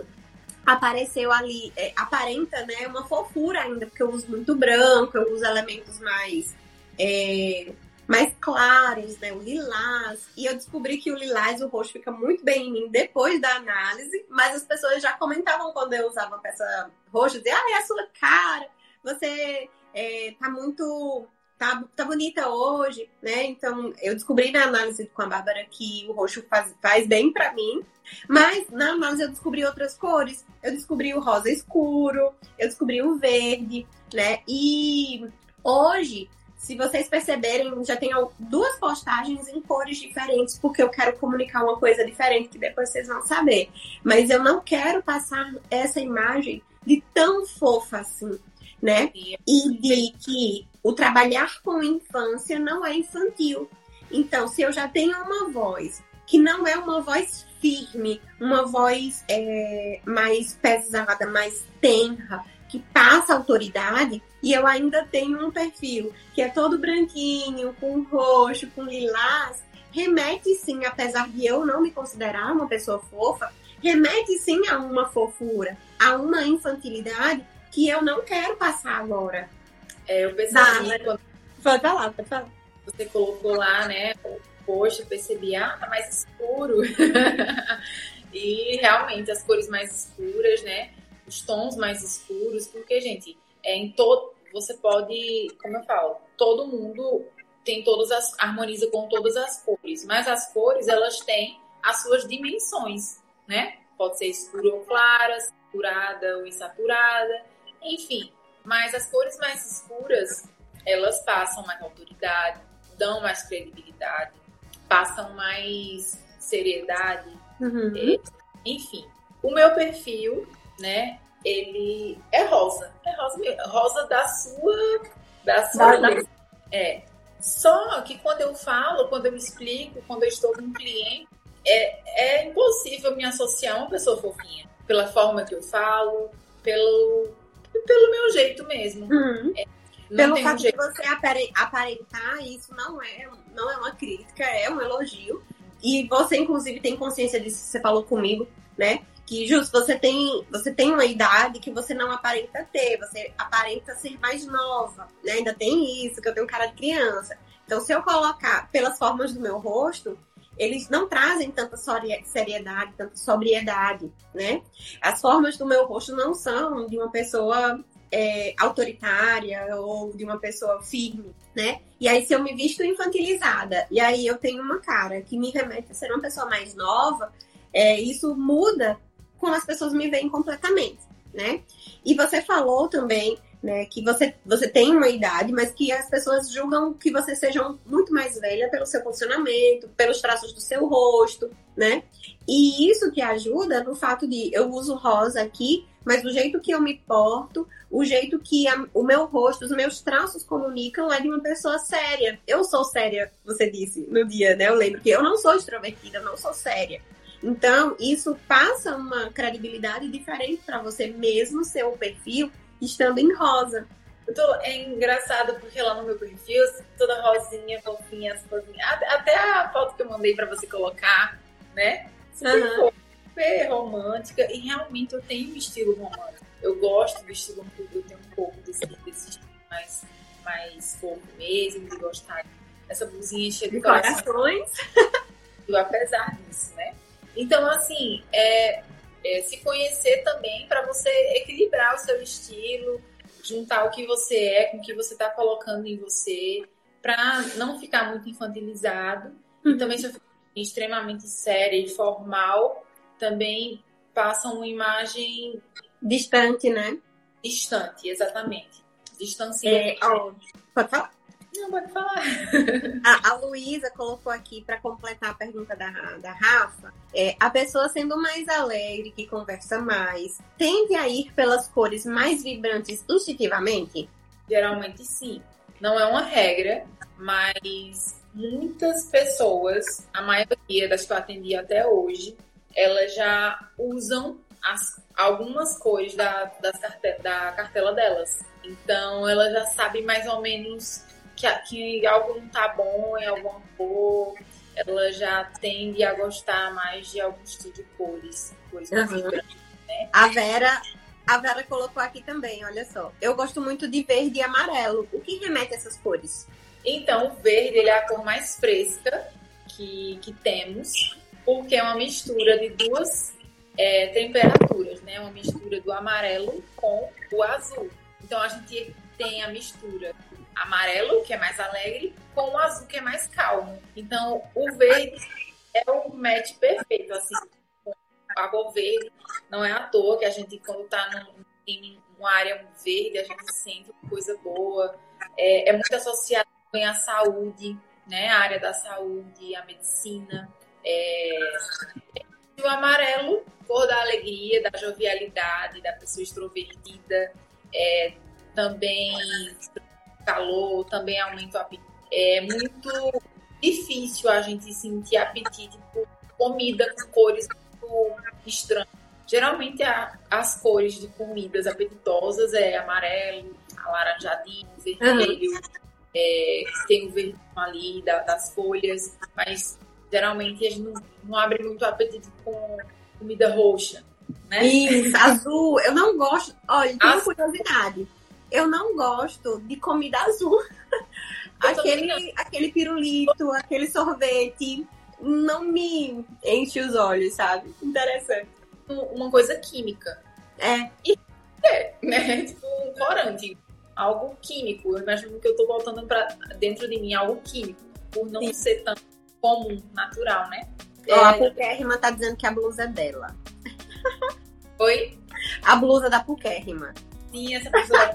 [SPEAKER 1] apareceu ali, é, aparenta, né, uma fofura ainda, porque eu uso muito branco, eu uso elementos mais, é, mais claros, né, o lilás, e eu descobri que o lilás o roxo fica muito bem em mim depois da análise, mas as pessoas já comentavam quando eu usava peça roxa, diziam, ah, é a sua cara, você é, tá muito tá, tá bonita hoje, né? Então, eu descobri na análise com a Bárbara que o roxo faz, faz bem para mim, mas na análise eu descobri outras cores. Eu descobri o rosa escuro, eu descobri o verde, né? E hoje, se vocês perceberem, já tem duas postagens em cores diferentes, porque eu quero comunicar uma coisa diferente que depois vocês vão saber. Mas eu não quero passar essa imagem de tão fofa assim, né? E de que o trabalhar com infância não é infantil. Então, se eu já tenho uma voz que não é uma voz firme, uma voz é, mais pesada, mais tenra, que passa autoridade, e eu ainda tenho um perfil que é todo branquinho, com roxo, com lilás, remete sim, apesar de eu não me considerar uma pessoa fofa, remete sim a uma fofura, a uma infantilidade que eu não quero passar agora.
[SPEAKER 2] É, eu percebi ah, quando...
[SPEAKER 1] Pode falar, pode falar.
[SPEAKER 2] Você colocou lá, né? Poxa, eu percebi, ah, tá mais escuro. e realmente as cores mais escuras, né? Os tons mais escuros, porque, gente, é em todo. Você pode, como eu falo, todo mundo tem todas as. harmoniza com todas as cores, mas as cores elas têm as suas dimensões, né? Pode ser escura ou clara, saturada ou insaturada, enfim. Mas as cores mais escuras, elas passam mais autoridade, dão mais credibilidade, passam mais seriedade,
[SPEAKER 1] uhum.
[SPEAKER 2] é, enfim. O meu perfil, né, ele é rosa, é rosa, rosa da sua, da sua, da, é. Só que quando eu falo, quando eu explico, quando eu estou com um cliente, é, é impossível me associar a uma pessoa fofinha. Pela forma que eu falo, pelo, pelo meu jeito mesmo.
[SPEAKER 1] Uhum. É, pelo fato um de você aparentar, isso não é, não é uma crítica, é um elogio. E você, inclusive, tem consciência disso, você falou comigo, né? Que justo, você tem, você tem uma idade que você não aparenta ter, você aparenta ser mais nova, né? Ainda tem isso, que eu tenho cara de criança. Então, se eu colocar pelas formas do meu rosto, eles não trazem tanta seriedade, tanta sobriedade, né? As formas do meu rosto não são de uma pessoa é, autoritária ou de uma pessoa firme, né? E aí, se eu me visto infantilizada e aí eu tenho uma cara que me remete a ser uma pessoa mais nova, é, isso muda como as pessoas me veem completamente, né? E você falou também né? Que você, você tem uma idade, mas que as pessoas julgam que você seja muito mais velha pelo seu funcionamento, pelos traços do seu rosto, né? E isso te ajuda no fato de eu uso rosa aqui, mas o jeito que eu me porto, o jeito que a, o meu rosto, os meus traços comunicam é de uma pessoa séria. Eu sou séria, você disse no dia, né? Eu lembro que eu não sou extrovertida, eu não sou séria. Então, isso passa uma credibilidade diferente para você mesmo, seu perfil, estando em rosa.
[SPEAKER 2] Tô, é engraçado porque lá no meu perfil, toda rosinha, fofinha, fofinha. Até a foto que eu mandei para você colocar, né? Super, uhum. super romântica. E realmente eu tenho um estilo romântico. Eu gosto do estilo eu tenho um pouco desse, desse estilo mais, mais fofo mesmo, de gostar dessa blusinha cheia de
[SPEAKER 1] corações.
[SPEAKER 2] Apesar disso, né? Então, assim, é, é, se conhecer também para você equilibrar o seu estilo, juntar o que você é com o que você está colocando em você, para não ficar muito infantilizado. E uhum. também se eu ficar extremamente séria e formal, também passa uma imagem
[SPEAKER 1] distante, né?
[SPEAKER 2] Distante, exatamente. Distancia.
[SPEAKER 1] É, ó, pode falar?
[SPEAKER 2] Não, pode falar.
[SPEAKER 1] A, a Luísa colocou aqui para completar a pergunta da, da Rafa: é, a pessoa sendo mais alegre, que conversa mais, tende a ir pelas cores mais vibrantes instintivamente?
[SPEAKER 2] Geralmente sim. Não é uma regra, mas muitas pessoas, a maioria das que eu atendi até hoje, elas já usam as, algumas cores da, das carte, da cartela delas. Então, ela já sabe mais ou menos que, que algo não tá bom em alguma cor, ela já tende a gostar mais de algum tipo de cores, mais uhum. né?
[SPEAKER 1] A Vera, a Vera colocou aqui também, olha só. Eu gosto muito de verde e amarelo. O que remete a essas cores?
[SPEAKER 2] Então, o verde ele é a cor mais fresca que, que temos, porque é uma mistura de duas é, temperaturas, né? Uma mistura do amarelo com o azul. Então, a gente tem a mistura amarelo, que é mais alegre, com o azul, que é mais calmo. Então, o verde é o match perfeito, assim, a cor verde. Não é à toa que a gente, quando está em uma área verde, a gente sente coisa boa. É, é muito associado com a saúde, né? A área da saúde, a medicina. É... E o amarelo, cor da alegria, da jovialidade, da pessoa extrovertida. É, também calor, também aumenta o apetite. É muito difícil a gente sentir apetite por comida com cores muito estranhas. Geralmente a, as cores de comidas apetitosas é amarelo, alaranjadinho, vermelho. Uhum. é, tem o verde ali da, das folhas, mas geralmente a gente não, não abre muito apetite com comida roxa, né?
[SPEAKER 1] Isso, azul. Eu não gosto. Olha, tem uma curiosidade. Eu não gosto de comida azul. aquele, aquele pirulito, aquele sorvete, não me enche os olhos, sabe? Interessante.
[SPEAKER 2] Uma coisa química.
[SPEAKER 1] É.
[SPEAKER 2] É, né? Tipo um corante. Algo químico. Eu imagino que eu tô voltando pra dentro de mim algo químico. Por não Sim. ser tão comum, natural, né?
[SPEAKER 1] Ó, é... a Pukérrima tá dizendo que a blusa é dela.
[SPEAKER 2] Oi?
[SPEAKER 1] A blusa da Pukérrima.
[SPEAKER 2] Essa blusa é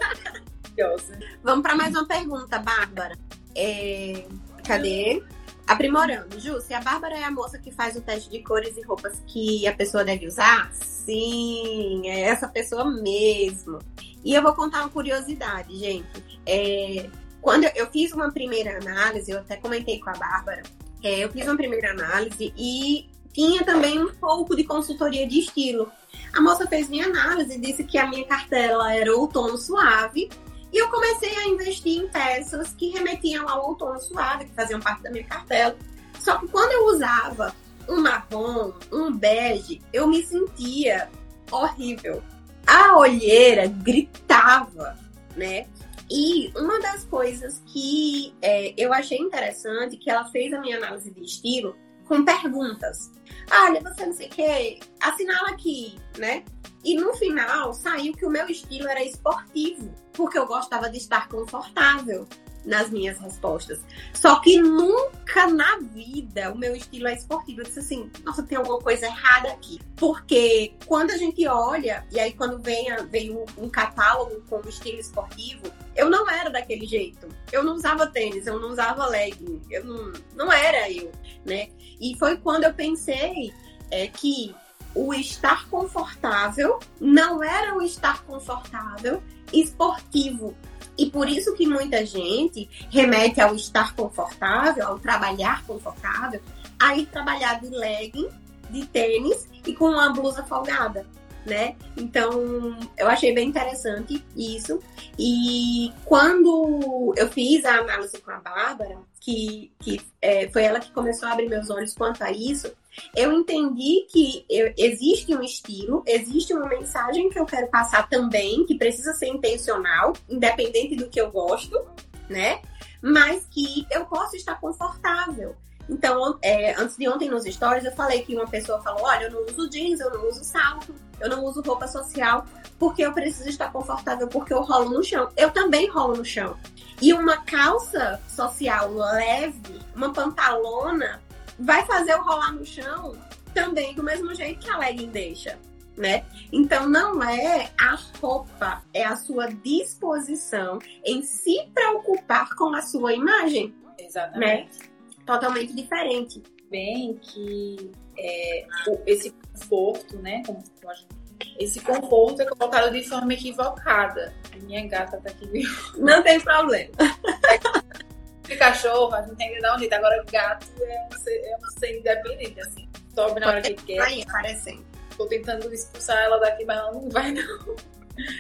[SPEAKER 2] maravilhosa.
[SPEAKER 1] Vamos para mais uma pergunta, Bárbara. É... Cadê? Aprimorando. Ju, se a Bárbara é a moça que faz o teste de cores e roupas que a pessoa deve usar, sim, é essa pessoa mesmo. E eu vou contar uma curiosidade, gente. É, quando eu fiz uma primeira análise, eu até comentei com a Bárbara, é, eu fiz uma primeira análise e tinha também um pouco de consultoria de estilo. A moça fez minha análise e disse que a minha cartela era outono suave. E eu comecei a investir em peças que remetiam ao outono suave, que faziam parte da minha cartela. Só que quando eu usava um marrom, um bege, eu me sentia horrível. A olheira gritava, né? E uma das coisas que é, eu achei interessante, que ela fez a minha análise de estilo com perguntas. Olha, você não sei o que, assinala aqui, né? E no final saiu que o meu estilo era esportivo, porque eu gostava de estar confortável nas minhas respostas. Só que nunca na vida o meu estilo é esportivo. Eu disse assim, nossa, tem alguma coisa errada aqui. Porque quando a gente olha, e aí quando vem, vem um, um catálogo com o estilo esportivo, eu não era daquele jeito. Eu não usava tênis, eu não usava legging, eu não, não era eu, né? E foi quando eu pensei é, que o estar confortável não era o estar confortável esportivo e por isso que muita gente remete ao estar confortável, ao trabalhar confortável, a ir trabalhar de legging, de tênis e com uma blusa folgada, né? Então, eu achei bem interessante isso. E quando eu fiz a análise com a Bárbara, que, que é, foi ela que começou a abrir meus olhos quanto a isso, eu entendi que eu, existe um estilo, existe uma mensagem que eu quero passar também, que precisa ser intencional, independente do que eu gosto, né? Mas que eu posso estar confortável. Então, é, antes de ontem nos stories, eu falei que uma pessoa falou: olha, eu não uso jeans, eu não uso salto, eu não uso roupa social, porque eu preciso estar confortável, porque eu rolo no chão. Eu também rolo no chão. E uma calça social leve, uma pantalona vai fazer o rolar no chão também do mesmo jeito que a legging deixa, né? Então não é a roupa, é a sua disposição em se preocupar com a sua imagem.
[SPEAKER 2] Exatamente.
[SPEAKER 1] Né? Totalmente diferente.
[SPEAKER 2] Bem que é, esse conforto, né? Como a gente esse conforto é colocado de forma equivocada. Minha gata tá aqui.
[SPEAKER 1] Não tem problema.
[SPEAKER 2] cachorro, a gente tem que dar um jeito. Agora, gato é ser, é ser independente, assim. Sobe na hora que quer.
[SPEAKER 1] Aí, aparecendo.
[SPEAKER 2] Tô tentando expulsar ela daqui, mas ela não vai, não.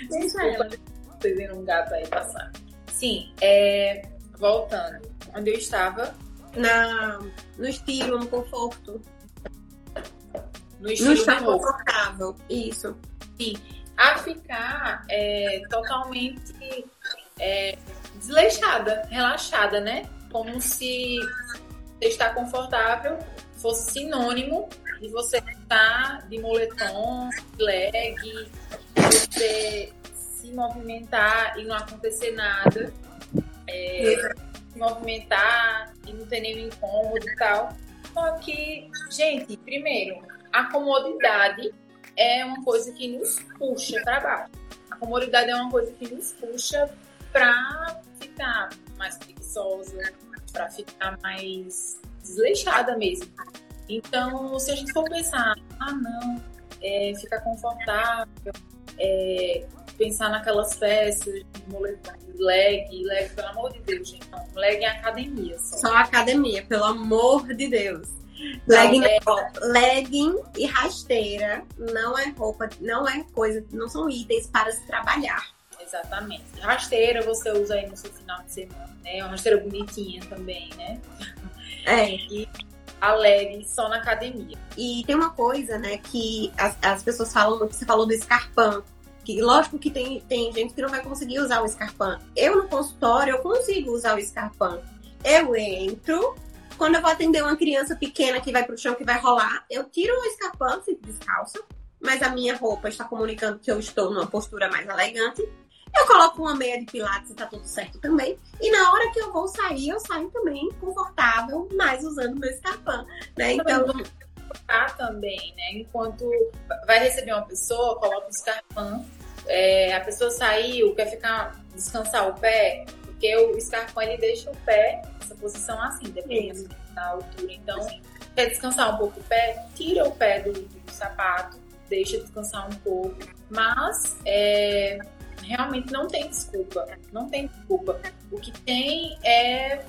[SPEAKER 2] Desculpa, vocês viram um gato aí passar. Sim, é... voltando. Onde eu estava?
[SPEAKER 1] Na... No estilo, no conforto.
[SPEAKER 2] No estilo no
[SPEAKER 1] estar confortável. Isso.
[SPEAKER 2] Sim. A ficar é, totalmente é, desleixada, relaxada, né? Como se estar confortável fosse sinônimo de você estar de moletom, leg, você se movimentar e não acontecer nada, é, se movimentar e não ter nenhum incômodo e tal. Só que, gente, primeiro, a comodidade é uma coisa que nos puxa para baixo. A comodidade é uma coisa que nos puxa para ficar mais preguiçosa, para ficar mais desleixada mesmo. Então, se a gente for pensar, ah, não, é, ficar confortável, é, pensar naquelas peças de moletom, leg, leg, pelo amor de Deus, gente, não, leg é academia. Só.
[SPEAKER 1] só academia, pelo amor de Deus. Legging, é... legging e rasteira não é roupa, não é coisa, não são itens para se trabalhar.
[SPEAKER 2] Exatamente. Rasteira você usa aí no seu final de semana, né? Uma rasteira bonitinha também, né?
[SPEAKER 1] É.
[SPEAKER 2] E alegre só na academia.
[SPEAKER 1] E tem uma coisa, né, que as, as pessoas falam, você falou do escarpão. Que, lógico que tem, tem gente que não vai conseguir usar o escarpão. Eu no consultório, eu consigo usar o escarpão. Eu entro, quando eu vou atender uma criança pequena que vai pro chão, que vai rolar, eu tiro o escarpão, fico descalça, mas a minha roupa está comunicando que eu estou numa postura mais elegante. Eu coloco uma meia de pilates e tá tudo certo também. E na hora que eu vou sair, eu saio também confortável, mas usando meu escarpão, né? Então,
[SPEAKER 2] Tá também, né? Enquanto vai receber uma pessoa, coloca o escarpão. É, a pessoa saiu, quer ficar descansar o pé, porque o escarpão ele deixa o pé nessa posição assim, dependendo da altura. Então, quer descansar um pouco o pé, tira o pé do, do sapato, deixa descansar um pouco. Mas é, realmente não tem desculpa. Não tem desculpa. O que tem é,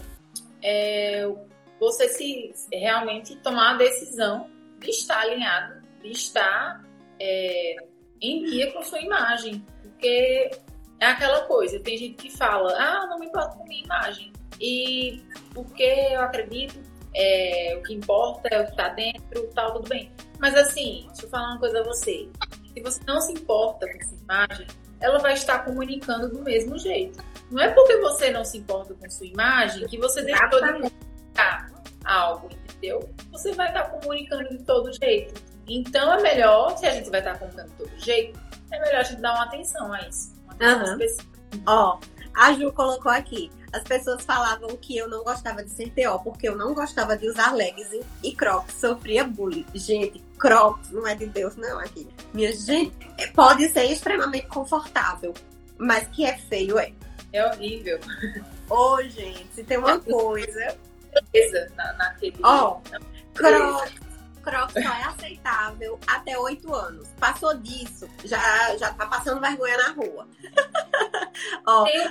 [SPEAKER 2] é você se realmente tomar a decisão de estar alinhado, de estar é, em dia com sua imagem. Porque é aquela coisa, tem gente que fala, ah, não me importa com minha imagem. E porque eu acredito, é, o que importa é o que está dentro, tal, tudo bem. Mas assim, deixa eu falar uma coisa a você. Se você não se importa com sua imagem, ela vai estar comunicando do mesmo jeito. Não é porque você não se importa com sua imagem que você deixou de comunicar algo, entendeu? Você vai estar comunicando de todo jeito. Então é melhor, se a gente vai estar comunicando de todo jeito, é melhor a gente dar uma atenção a isso. Uma atenção
[SPEAKER 1] Aham.
[SPEAKER 2] específica.
[SPEAKER 1] Ó, a Ju colocou aqui. As pessoas falavam que eu não gostava de ser TO porque eu não gostava de usar leggings e crocs. Sofria bullying. Gente, crocs não é de Deus, não, aqui. Minha gente, é, pode ser extremamente confortável, mas que é feio, é.
[SPEAKER 2] É horrível.
[SPEAKER 1] Ô, gente, se tem uma coisa.
[SPEAKER 2] Beleza, na, naquele.
[SPEAKER 1] Ó, Crocs. Crocs só é aceitável até 8 anos. Passou disso, já, já tá passando vergonha na rua. Ó,
[SPEAKER 2] Tem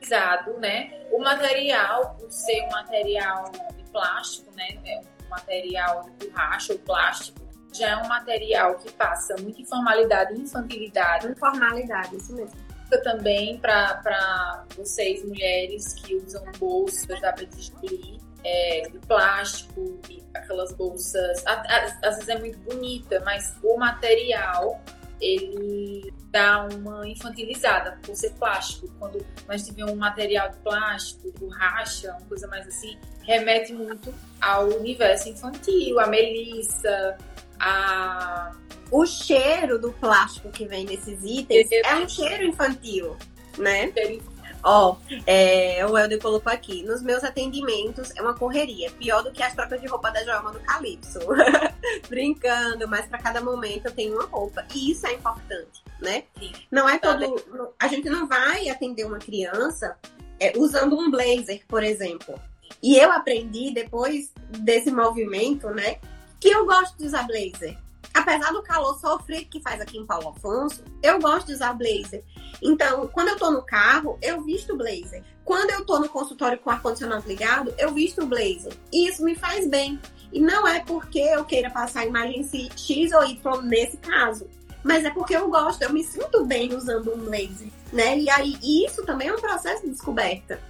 [SPEAKER 2] pesado, né? O material, por ser um material de plástico, né? É um material de borracha ou plástico, já é um material que passa muita informalidade e infantilidade.
[SPEAKER 1] informalidade, isso mesmo.
[SPEAKER 2] Também para vocês, mulheres, que usam bolsas da Petit Julie, é, de plástico, aquelas bolsas. a- Às vezes é muito bonita, mas o material ele dá uma infantilizada por ser plástico. Quando nós tivemos um material de plástico, borracha, uma coisa mais assim, remete muito ao universo infantil, a melissa, a
[SPEAKER 1] O cheiro do plástico que vem nesses itens é um cheiro infantil, né? Ó, é, o Helder colocou aqui. Nos meus atendimentos é uma correria. Pior do que as trocas de roupa da Joelma do Calypso. Brincando, mas para cada momento eu tenho uma roupa. E isso é importante, né?
[SPEAKER 2] Sim.
[SPEAKER 1] Não é todo. A gente não vai atender uma criança é, usando um blazer, por exemplo. E eu aprendi depois desse movimento, né? Que eu gosto de usar blazer. Apesar do calor sofrido que faz aqui em Paulo Afonso, eu gosto de usar blazer. Então, quando eu tô no carro, eu visto blazer. Quando eu tô no consultório com o ar-condicionado ligado, eu visto blazer. E isso me faz bem. E não é porque eu queira passar a imagem X ou Y nesse caso. Mas é porque eu gosto, eu me sinto bem usando um blazer, né? E aí, isso também é um processo de descoberta.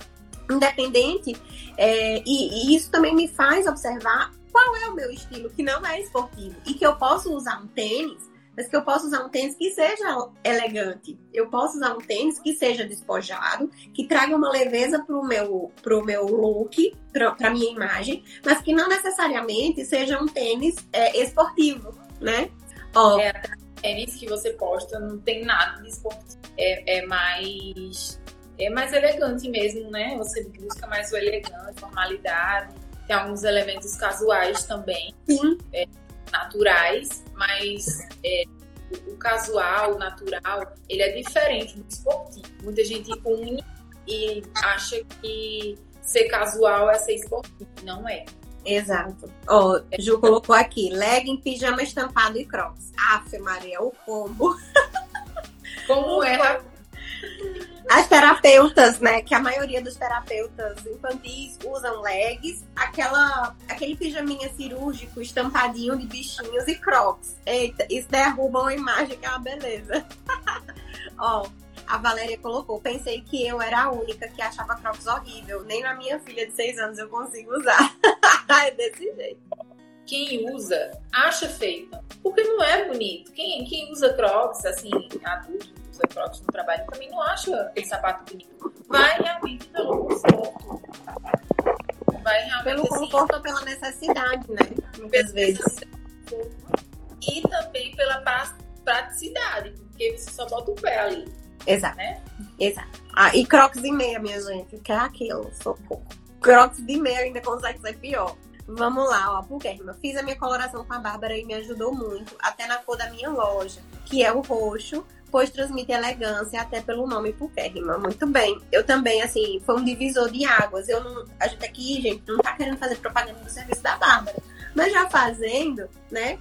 [SPEAKER 1] Independente, é, e, e isso também me faz observar qual é o meu estilo, que não é esportivo. E que eu posso usar um tênis mas que eu posso usar um tênis que seja elegante. Eu posso usar um tênis que seja despojado, que traga uma leveza pro meu, pro meu look, pra, pra minha imagem, mas que não necessariamente seja um tênis é, esportivo, né? Ó,
[SPEAKER 2] É, tênis que você posta não tem nada de esportivo. É, é mais. É mais elegante mesmo, né? Você busca mais o elegante, formalidade. Tem alguns elementos casuais também,
[SPEAKER 1] sim,
[SPEAKER 2] naturais, mas é, o, o casual, o natural, ele é diferente do esportivo. Muita gente une e acha que ser casual é ser esportivo. Não é.
[SPEAKER 1] exato. Ó, Ju colocou aqui, legging, pijama estampado e crocs. Afe Maria, o combo.
[SPEAKER 2] Como é
[SPEAKER 1] As terapeutas, né? Que a maioria dos terapeutas infantis usam legs, aquela, aquele pijaminha cirúrgico estampadinho de bichinhos e crocs. Eita, isso derruba uma imagem que é uma beleza. Ó, A Valéria colocou, pensei que eu era a única que achava Crocs horrível. Nem na minha filha de 6 anos eu consigo usar. é desse jeito.
[SPEAKER 2] Quem usa, acha feio. Porque não é bonito. Quem, quem usa Crocs, assim, adulto, usa Crocs no trabalho, também não acha aquele sapato bonito. Vai realmente pelo conforto. Vai realmente
[SPEAKER 1] Pelo
[SPEAKER 2] assim,
[SPEAKER 1] conforto ou pela necessidade, né? Muitas vezes.
[SPEAKER 2] E também pela pra- praticidade, porque você só bota o pé ali,
[SPEAKER 1] Exato.
[SPEAKER 2] né?
[SPEAKER 1] Exato. Ah, e crocs de meia, minha gente, que é aquilo, socorro. Crocs de meia ainda consegue ser pior. Vamos lá, ó, Pulquerma. Fiz a minha coloração com a Bárbara e me ajudou muito, até na cor da minha loja, que é o roxo, pois transmite elegância até pelo nome Pulquerma. Muito bem. Eu também, assim, foi um divisor de águas. Eu não, a gente aqui, gente, não tá querendo fazer propaganda do serviço da Bárbara, mas já fazendo, né?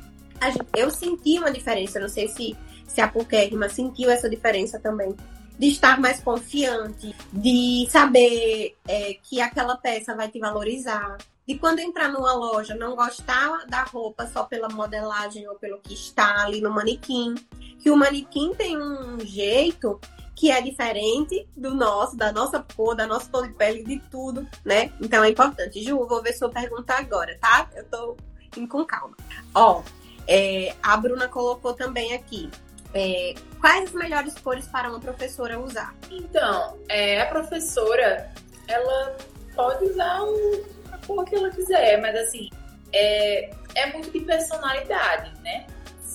[SPEAKER 1] gente- eu senti uma diferença. Não sei se, se a Pulquerma sentiu essa diferença também de estar mais confiante, de saber é, que aquela peça vai te valorizar. De quando entrar numa loja, não gostar da roupa só pela modelagem ou pelo que está ali no manequim. Que o manequim tem um jeito que é diferente do nosso, da nossa cor, da nossa tom de pele, de tudo, né? Então é importante. Ju, vou ver sua pergunta agora, tá? Eu tô indo com calma. Ó, é, a Bruna colocou também aqui. É, quais as melhores cores para uma professora usar?
[SPEAKER 2] Então, é, a professora, ela pode usar o, a cor que ela quiser, mas assim, é, é muito de personalidade, né?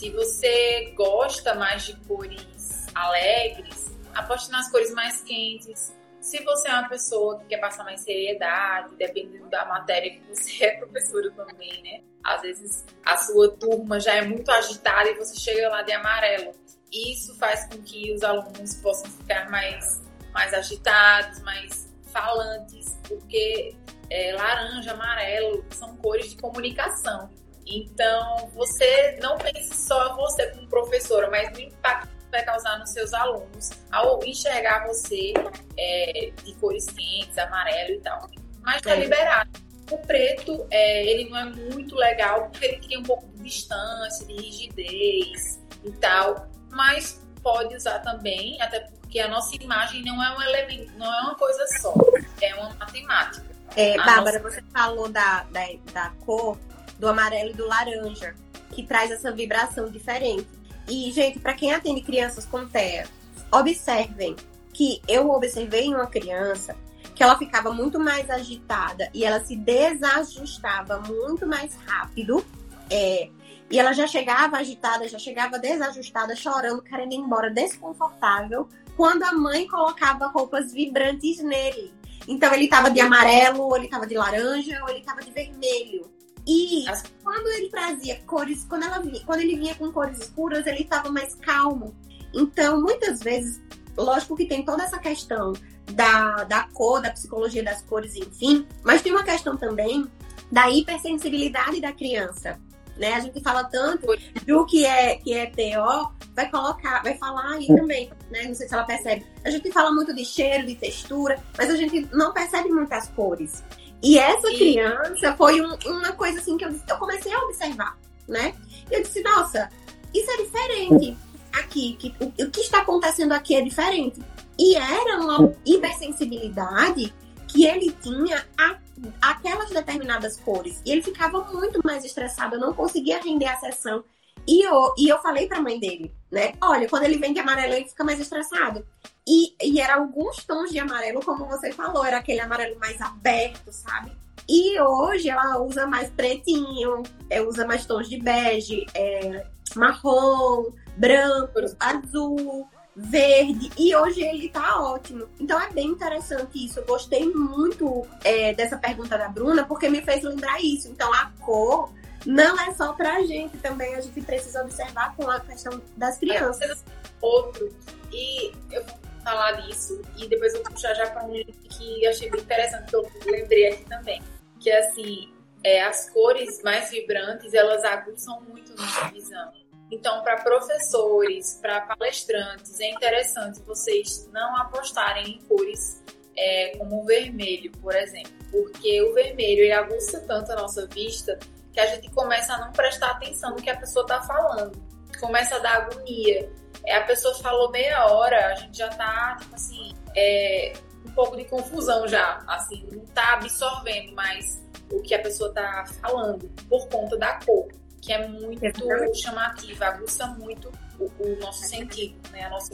[SPEAKER 2] Se você gosta mais de cores alegres, aposte nas cores mais quentes. Se você é uma pessoa que quer passar mais seriedade, dependendo da matéria que você é professora também, né? Às vezes a sua turma já é muito agitada e você chega lá de amarelo. Isso faz com que os alunos possam ficar mais, mais agitados, mais falantes, porque é, laranja, amarelo são cores de comunicação. Então, você não pense só você como professora, mas no impacto que vai causar nos seus alunos ao enxergar você é, de cores quentes, amarelo e tal. Mas tá
[SPEAKER 1] É.
[SPEAKER 2] liberado. O preto, é, ele não é muito legal porque ele cria um pouco de distância, de rigidez e tal. Mas pode usar também, até porque a nossa imagem não é um elemento, não é uma coisa só, é uma matemática.
[SPEAKER 1] É, Bárbara, você falou da, da, da cor do amarelo e do laranja, que traz essa vibração diferente. E, gente, para quem atende crianças com TEA, observem que eu observei em uma criança que ela ficava muito mais agitada e ela se desajustava muito mais rápido. É, e ela já chegava agitada, já chegava desajustada, chorando, querendo ir embora, desconfortável, quando a mãe colocava roupas vibrantes nele. Então ele tava de amarelo, ou ele tava de laranja, ou ele tava de vermelho. E quando ele trazia cores, quando, ela vinha, quando ele vinha com cores escuras, ele tava mais calmo. Então, muitas vezes, lógico que tem toda essa questão da, da cor, da psicologia das cores, enfim, mas tem uma questão também da hipersensibilidade da criança. Né? A gente fala tanto do que é, que é TO, vai colocar, vai falar aí também, né? Não sei se ela percebe. A gente fala muito de cheiro, de textura, mas a gente não percebe muitas cores. E essa
[SPEAKER 2] E-
[SPEAKER 1] criança foi um- uma coisa assim que eu, eu comecei a observar, né? E eu disse, nossa, isso é diferente aqui. Que, o, o que está acontecendo aqui é diferente. E era uma hipersensibilidade que ele tinha a aquelas determinadas cores. E ele ficava muito mais estressado, eu não conseguia render a sessão. E eu, e eu falei pra mãe dele, né? Olha, quando ele vem de amarelo, ele fica mais estressado. E, e era alguns tons de amarelo, como você falou, era aquele amarelo mais aberto, sabe? E hoje ela usa mais pretinho, é, usa mais tons de bege, é, marrom, branco, azul, verde. E hoje ele tá ótimo. Então é bem interessante isso. Eu gostei muito é, dessa pergunta da Bruna, porque me fez lembrar isso. Então a cor não é só pra gente, também a gente precisa observar com a questão das crianças.
[SPEAKER 2] Outro, e eu vou falar disso, e depois eu vou puxar já para um link que achei bem interessante, que eu lembrei aqui também. Que é assim, é, as cores mais vibrantes, elas aguçam muito nossa visão. Então, para professores, para palestrantes, é interessante vocês não apostarem em cores é, como o vermelho, por exemplo, porque o vermelho ele aguça tanto a nossa vista que a gente começa a não prestar atenção no que a pessoa está falando, começa a dar agonia. é, a pessoa falou meia hora, a gente já tá, tipo assim, é, um pouco de confusão já, assim, não tá absorvendo mais o que a pessoa tá falando por conta da cor, que é muito Exatamente. chamativa, aguça muito o, o, nosso sentido, né, a nossa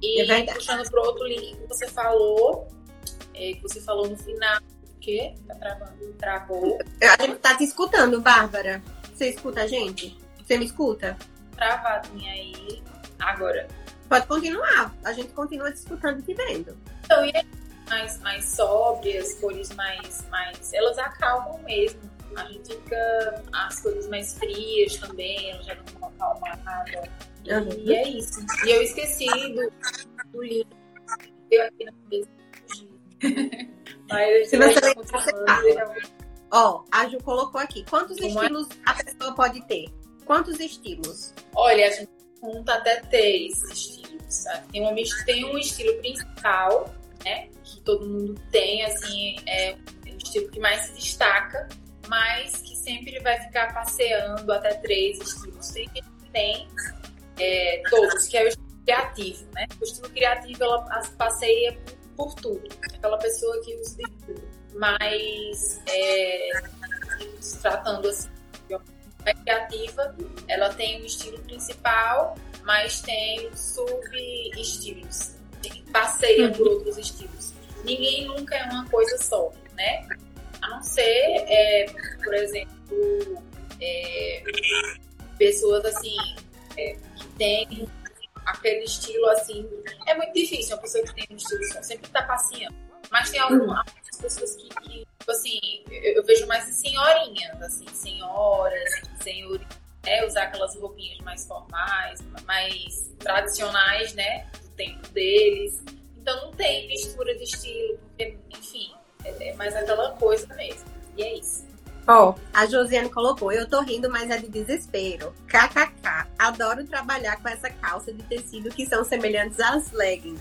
[SPEAKER 2] e é puxando pro outro link que você falou, é, que você falou no final, quê? Tá travando? Travou.
[SPEAKER 1] A gente tá te escutando, Bárbara. Você escuta a gente? Você me escuta?
[SPEAKER 2] Travadinha aí. Agora.
[SPEAKER 1] Pode continuar. A gente continua te escutando e te vendo.
[SPEAKER 2] Então, e mais, mais sóbrias, cores mais, mais. Elas acalmam mesmo. A gente fica. As cores mais frias também, elas já dão uma acalmada. Uhum. E é isso. E eu esqueci do, do livro. Eu aqui não Mas
[SPEAKER 1] Se você lembrar, Ó, a Ju colocou aqui. Quantos Como é? estilos é? a pessoa pode ter? Quantos estilos?
[SPEAKER 2] Olha, a gente conta até três estilos. Sabe? Tem, um, tem um estilo principal, né? Que todo mundo tem, assim, é o estilo que mais se destaca, mas que sempre vai ficar passeando até três estilos. Tem tem é, todos, que é o estilo criativo, né? O estilo criativo, ela passeia por, por tudo. Aquela pessoa que usa de tudo. Mas, é, se tratando assim, de uma criativa, ela tem um estilo principal, mas tem sub-estilos. Passeia por outros estilos. Ninguém nunca é uma coisa só, né? A não ser, é, por exemplo, é, pessoas assim, é, que têm aquele estilo assim. É muito difícil uma pessoa que tem um estilo só, sempre tá passeando. Mas tem algumas pessoas que, que tipo assim, eu, eu, vejo mais senhorinhas, assim, senhoras, senhores, né, usar aquelas roupinhas mais formais, mais tradicionais, né, do tempo deles. Então não tem mistura de estilo, porque, enfim, é, é mais aquela coisa mesmo. E é isso.
[SPEAKER 1] Ó, oh, a Josiane colocou, eu tô rindo, mas é de desespero. KKK, adoro trabalhar com essa calça de tecido que são semelhantes às leggings.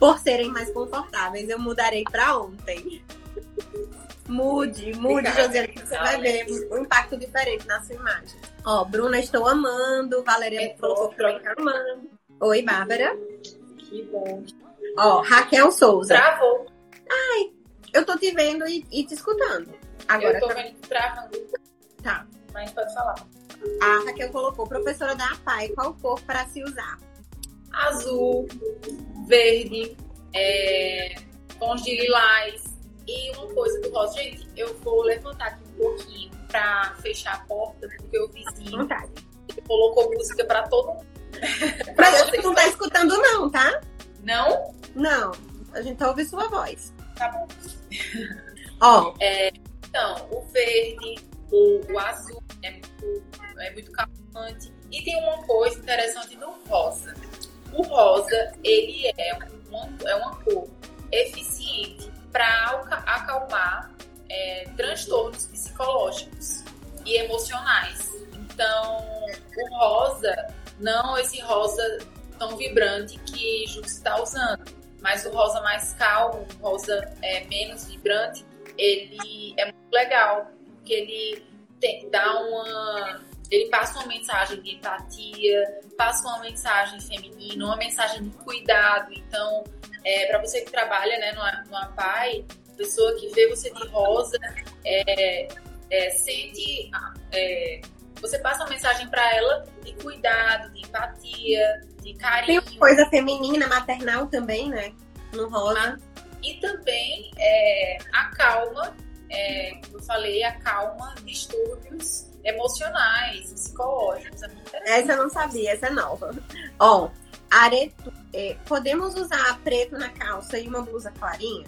[SPEAKER 1] Por serem mais confortáveis, eu mudarei pra ontem. mude, mude, Josiane, que você vai ver um impacto diferente na sua imagem. Ó, Bruna, estou amando. Valeria é colocou que amando. Oi, Bárbara.
[SPEAKER 2] Que bom.
[SPEAKER 1] Ó, Raquel Souza.
[SPEAKER 2] Travou.
[SPEAKER 1] Ai, eu tô te vendo e, e te escutando.
[SPEAKER 2] Agora, eu tô tá... vendo travando.
[SPEAKER 1] Tá.
[SPEAKER 2] Mas pode falar.
[SPEAKER 1] A Raquel colocou, professora da APAI, qual cor para se usar?
[SPEAKER 2] Azul, verde, é, tons de lilás e uma coisa do rosa. Gente, eu vou levantar aqui um pouquinho pra fechar a porta, porque o vizinho
[SPEAKER 1] Vontade.
[SPEAKER 2] colocou música pra todo mundo.
[SPEAKER 1] pra você não tá escutando não, tá?
[SPEAKER 2] Não?
[SPEAKER 1] Não, a gente tá ouvindo sua voz.
[SPEAKER 2] Tá bom.
[SPEAKER 1] Ó.
[SPEAKER 2] É, então, o verde, o, o azul é muito, é muito calmante. E tem uma coisa interessante do rosa. O rosa, ele é uma, é uma cor eficiente para acalmar é, transtornos psicológicos e emocionais. Então, o rosa, não esse rosa tão vibrante que Ju está usando, mas o rosa mais calmo, o rosa é, menos vibrante, ele é muito legal, porque ele tem, dá uma. Ele passa uma mensagem de empatia, passa uma mensagem feminina, uma mensagem de cuidado. Então, é, para você que trabalha né, no, no APAI, pessoa que vê você de rosa, é, é, sente. É, você passa uma mensagem para ela de cuidado, de empatia, de carinho.
[SPEAKER 1] Tem coisa feminina, maternal também, né? No rosa.
[SPEAKER 2] E também é, acalma, é, como eu falei, acalma distúrbios emocionais, psicológicos.
[SPEAKER 1] É essa eu não sabia, essa é nova. Ó, areto, é, podemos usar preto na calça e uma blusa clarinha?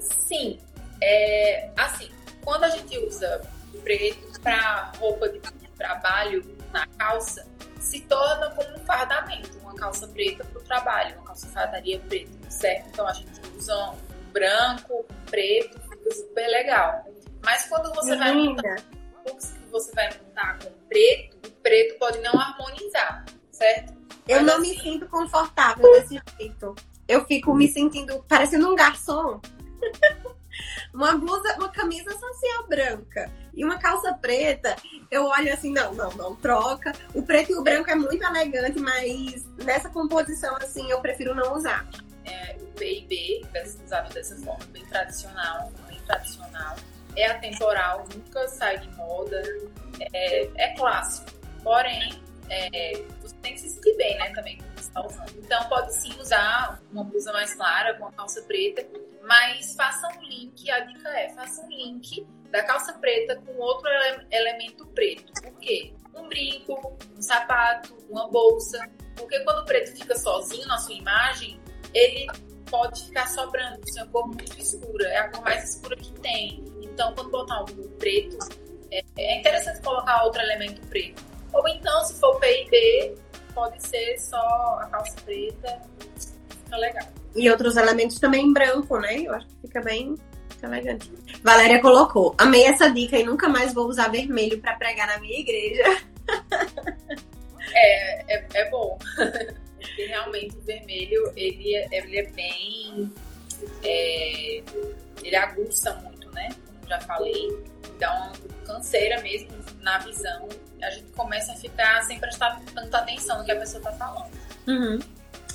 [SPEAKER 2] Sim. É, assim, quando a gente usa preto para roupa de trabalho na calça, se torna como um fardamento, uma calça preta para o trabalho, uma calça fadaria preta, certo? Então a gente usa um branco, preto, fica super legal. Mas quando você vai montar que você vai montar com preto, o preto pode não harmonizar, certo?
[SPEAKER 1] Eu Mas não assim, me sinto confortável desse jeito. Eu fico me sentindo parecendo um garçom. uma blusa, uma camisa social branca e uma calça preta, eu olho assim, não, não, não, troca. O preto e o branco é muito elegante, mas nessa composição, assim, eu prefiro não usar.
[SPEAKER 2] É, o B&B, usado dessa forma, bem tradicional, bem tradicional. É atemporal, nunca sai de moda, é, é clássico. Porém, é, você tem que se sentir bem, né, também, com está usando. Então, pode sim usar uma blusa mais clara, com a calça preta, mas faça um link, a dica é, faça um link da calça preta com outro ele elemento preto. Por quê? Um brinco, um sapato, uma bolsa. Porque quando o preto fica sozinho na sua imagem, ele pode ficar só branco, se é uma cor muito escura, é a cor mais escura que tem. Então, quando botar um preto, é, é interessante colocar outro elemento preto. Ou então, se for PIB, pode ser só a calça preta, fica legal.
[SPEAKER 1] E outros elementos também em branco, né? Eu acho que fica bem elegante. Valéria colocou: Amei essa dica e nunca mais vou usar vermelho para pregar na minha igreja.
[SPEAKER 2] É, é, é bom. Porque realmente o vermelho ele, é, ele é bem. É, ele aguça muito, né? Como já falei. Uma canseira mesmo na visão. A gente começa a ficar sem prestar tanta atenção no que a pessoa tá falando.
[SPEAKER 1] Uhum.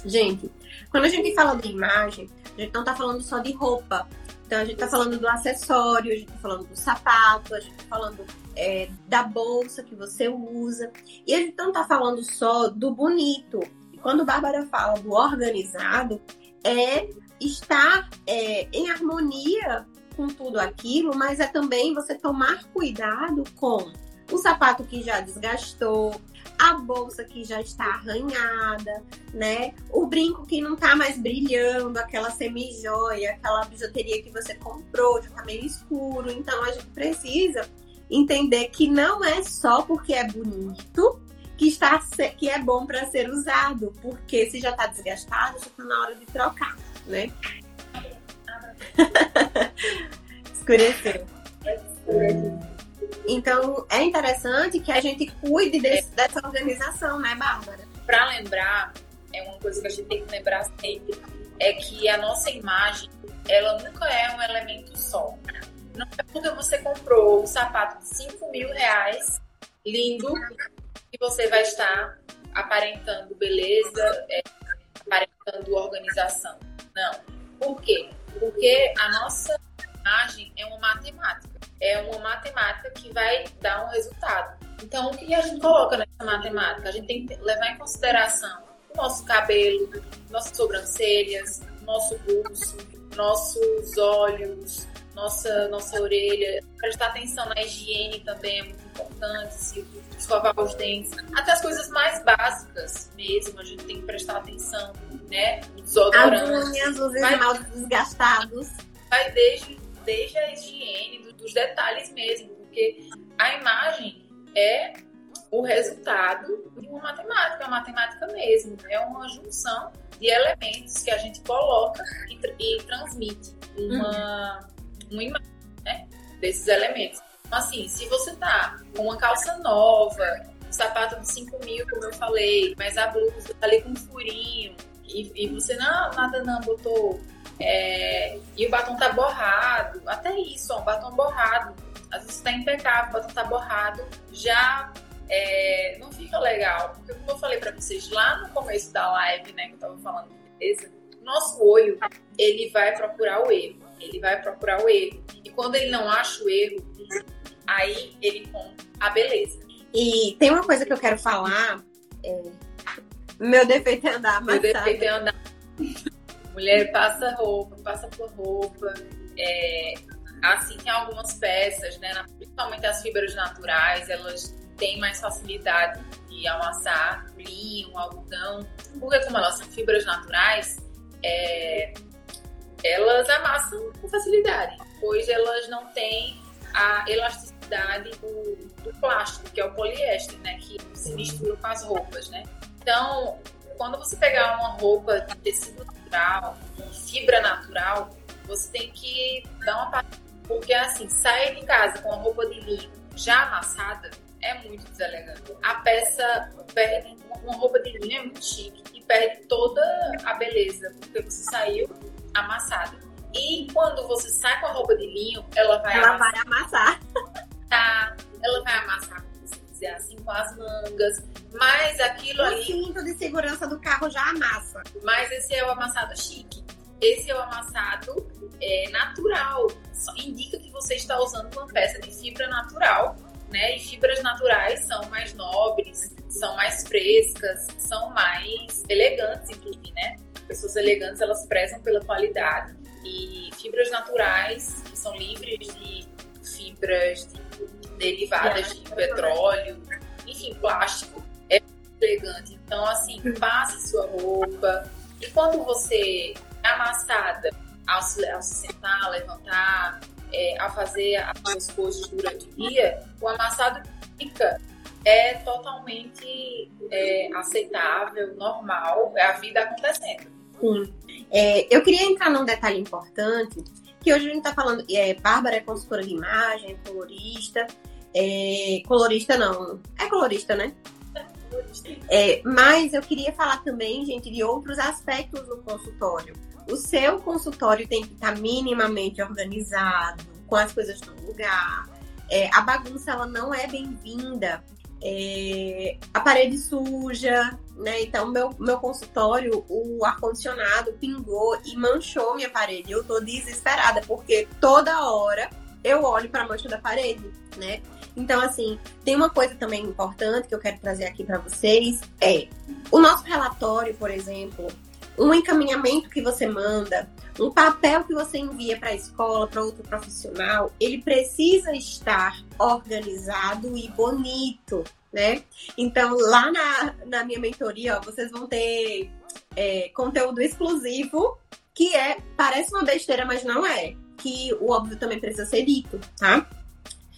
[SPEAKER 1] Gente, quando a gente fala de imagem, a gente não tá falando só de roupa. Então a gente tá falando do acessório, a gente tá falando do sapato, a gente tá falando é, da bolsa que você usa. E a gente não tá falando só do bonito. Quando Bárbara fala do organizado, é estar é, em harmonia com tudo aquilo, mas é também você tomar cuidado com o sapato que já desgastou, a bolsa que já está arranhada, né? O brinco que não tá mais brilhando, aquela semi-joia, aquela bijuteria que você comprou, já tá meio escuro. Então a gente precisa entender que não é só porque é bonito que está que é bom para ser usado, porque se já está desgastado, já está na hora de trocar, né? Escureceu. Então, é interessante que a gente cuide desse, dessa organização, né, Bárbara?
[SPEAKER 2] Para lembrar, é uma coisa que a gente tem que lembrar sempre, é que a nossa imagem, ela nunca é um elemento só. Não é porque você comprou um sapato de 5 mil reais, lindo, que você vai estar aparentando beleza, é, aparentando organização. Não. Por quê? Porque a nossa imagem é uma matemática é uma matemática que vai dar um resultado. Então, o que a gente coloca nessa matemática? A gente tem que levar em consideração o nosso cabelo, nossas sobrancelhas, nosso busto, nossos olhos, nossa, nossa orelha. Prestar atenção na higiene também é muito importante, se escovar os dentes. Até as coisas mais básicas mesmo, a gente tem que prestar atenção, né?
[SPEAKER 1] Desodorantes. As unhas, os esmaltes desgastados.
[SPEAKER 2] Vai desde, desde a higiene, dos detalhes mesmo, porque a imagem é o resultado de uma matemática, uma matemática mesmo, é uma junção de elementos que a gente coloca e, e transmite uma, uhum. Uma imagem né, desses elementos. Então, assim, se você tá com uma calça nova, um sapato de 5 mil, como eu falei, mas a blusa tá ali com um furinho, e, e você, não, nada não, botou é, e o batom tá borrado, até isso, ó, um batom borrado. Às vezes tá impecável, o batom tá borrado, já é, não fica legal. Porque como eu falei para vocês lá no começo da live, né, que eu tava falando beleza, nosso olho, ele vai procurar o erro. Ele vai procurar o erro. E quando ele não acha o erro, aí ele compra a beleza.
[SPEAKER 1] E tem uma coisa que eu quero falar. É... Meu defeito é andar
[SPEAKER 2] Meu defeito é andar. Mulher passa roupa, passa por roupa. É, assim, tem algumas peças, né? Principalmente as fibras naturais, elas têm mais facilidade de amassar linho, algodão, porque como elas são fibras naturais, é, elas amassam com facilidade, pois elas não têm a elasticidade do, do plástico, que é o poliéster, né? Que se mistura com as roupas, né? Então, quando você pegar uma roupa de tecido natural, fibra natural, você tem que dar uma. Porque assim, sair de casa com a roupa de linho já amassada é muito deselegante. A peça perde, uma roupa de linho é muito chique e perde toda a beleza, porque você saiu amassada. E quando você sai com a roupa de linho, ela vai
[SPEAKER 1] Ela
[SPEAKER 2] amassar.
[SPEAKER 1] vai amassar.
[SPEAKER 2] Tá, ela vai amassar, como você dizer assim, com as mangas. Mas aquilo
[SPEAKER 1] O
[SPEAKER 2] ali,
[SPEAKER 1] cinto de segurança do carro já amassa.
[SPEAKER 2] mas esse é o amassado chique. Esse é o amassado é, natural. Só indica que você está usando uma peça de fibra natural, né? E fibras naturais são mais nobres, são mais frescas, são mais elegantes? Pessoas elegantes, elas prezam pela qualidade. E fibras naturais, que são livres de fibras de- derivadas de petróleo, enfim, plástico, é elegante. Então, assim, passe sua roupa. E quando você é amassada, ao se, ao se sentar, levantar, é, a fazer as suas coisas durante o dia, o amassado fica é totalmente é, aceitável, normal, é a vida acontecendo.
[SPEAKER 1] Sim. É, eu queria entrar num detalhe importante, que hoje a gente tá falando, é, Bárbara é consultora de imagem, é colorista, é, colorista não, é colorista, né? É, mas eu queria falar também, gente, de outros aspectos do consultório. O seu consultório tem que estar minimamente organizado, com as coisas no lugar. É, a bagunça ela não é bem-vinda. É, a parede suja, né? Então, meu, meu consultório, o ar-condicionado pingou e manchou minha parede. Eu tô desesperada, porque toda hora eu olho pra mancha da parede, né? Então, assim, tem uma coisa também importante que eu quero trazer aqui para vocês: é o nosso relatório, por exemplo, um encaminhamento que você manda, um papel que você envia para a escola, para outro profissional, ele precisa estar organizado e bonito, né? Então, lá na, na minha mentoria, ó, vocês vão ter é, conteúdo exclusivo, que é, parece uma besteira, mas não é. Que o óbvio também precisa ser dito, tá?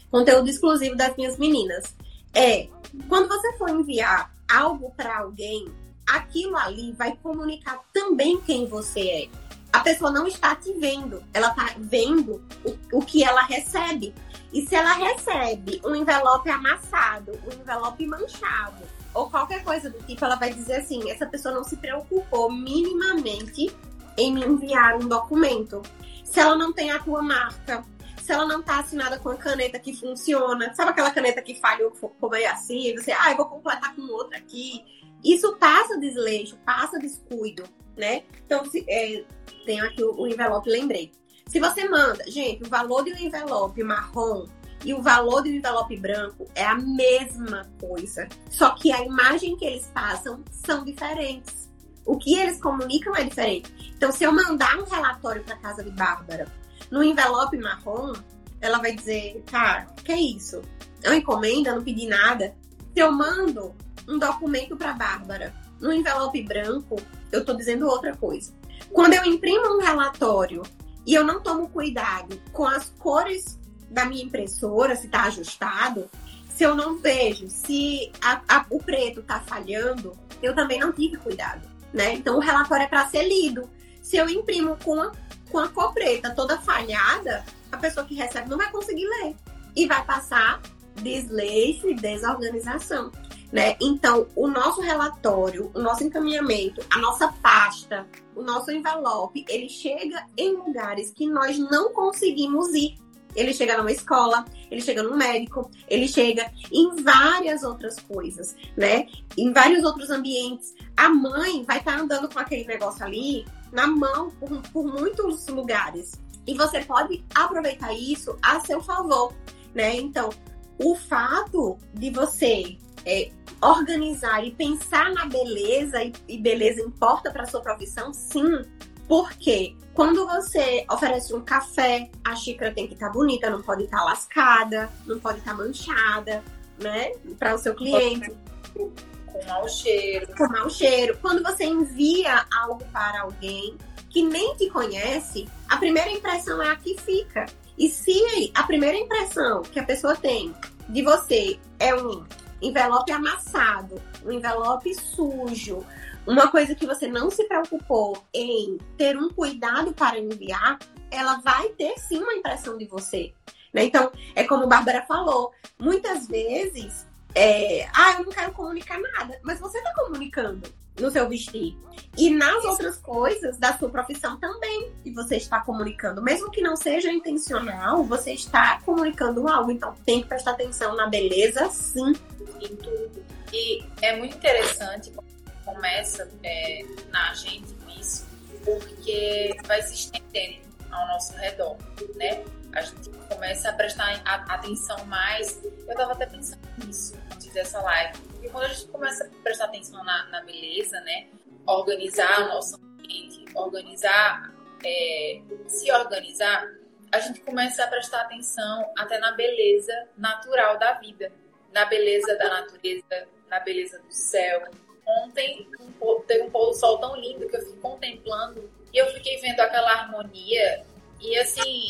[SPEAKER 1] Conteúdo exclusivo das minhas meninas. É, quando você for enviar algo para alguém, aquilo ali vai comunicar também quem você é. A pessoa não está te vendo, ela está vendo o, o que ela recebe. E se ela recebe um envelope amassado, um envelope manchado, ou qualquer coisa do tipo, ela vai dizer assim: essa pessoa não se preocupou minimamente em me enviar um documento. Se ela não tem a tua marca, se ela não tá assinada com a caneta que funciona, sabe aquela caneta que falhou, como é assim, e você, ah, eu vou completar com outra aqui. Isso passa desleixo, passa descuido, né? Então, se, é, tenho aqui o, o envelope, lembrei. Se você manda, gente, o valor de um envelope marrom e o valor um envelope branco é a mesma coisa. Só que a imagem que eles passam são diferentes. O que eles comunicam é diferente. Então, se eu mandar um relatório para casa de Bárbara no envelope marrom, ela vai dizer, cara, que é isso? É uma encomenda, não pedi nada. Se eu mando um documento para Bárbara no envelope branco, eu tô dizendo outra coisa. Quando eu imprimo um relatório e eu não tomo cuidado com as cores da minha impressora, se tá ajustado, se eu não vejo se a, a, o preto tá falhando, eu também não tive cuidado, né? Então o relatório é para ser lido. Se eu imprimo com a, com a cor preta toda falhada, a pessoa que recebe não vai conseguir ler e vai passar desleixo e desorganização. Né? Então, o nosso relatório, o nosso encaminhamento, a nossa pasta, o nosso envelope, ele chega em lugares que nós não conseguimos ir. Ele chega numa escola, ele chega no médico, ele chega em várias outras coisas, né? Em vários outros ambientes. A mãe vai estar tá andando com aquele negócio ali na mão por, por muitos lugares. E você pode aproveitar isso a seu favor, né? Então, o fato de você é, organizar e pensar na beleza, e, e beleza importa para sua profissão, sim. Porque quando você oferece um café, a xícara tem que estar tá bonita, não pode estar tá lascada, não pode estar tá manchada, né? Para o seu cliente.
[SPEAKER 2] Com mau cheiro.
[SPEAKER 1] Com mau cheiro. Quando você envia algo para alguém que nem te conhece, a primeira impressão é a que fica. E se a primeira impressão que a pessoa tem de você é um envelope amassado, um envelope sujo, uma coisa que você não se preocupou em ter um cuidado para enviar, ela vai ter sim uma impressão de você. Né? Então, é como a Bárbara falou, muitas vezes, é, ah, eu não quero comunicar nada, mas você está comunicando. No seu vestir. E nas outras coisas da sua profissão também, que você está comunicando. Mesmo que não seja intencional, você está comunicando algo. Então tem que prestar atenção na beleza, sim.
[SPEAKER 2] Em tudo. E é muito interessante quando começa é, na gente com isso, porque vai se estendendo ao nosso redor, né? A gente começa a prestar atenção mais. Eu estava até pensando nisso antes dessa live. Porque quando a gente começa a prestar atenção na, na beleza, né? Organizar o nosso ambiente, organizar, é, se organizar, a gente começa a prestar atenção até na beleza natural da vida, na beleza da natureza, na beleza do céu. Ontem um, teve um pôr do sol tão lindo que eu fiquei contemplando e eu fiquei vendo aquela harmonia e assim,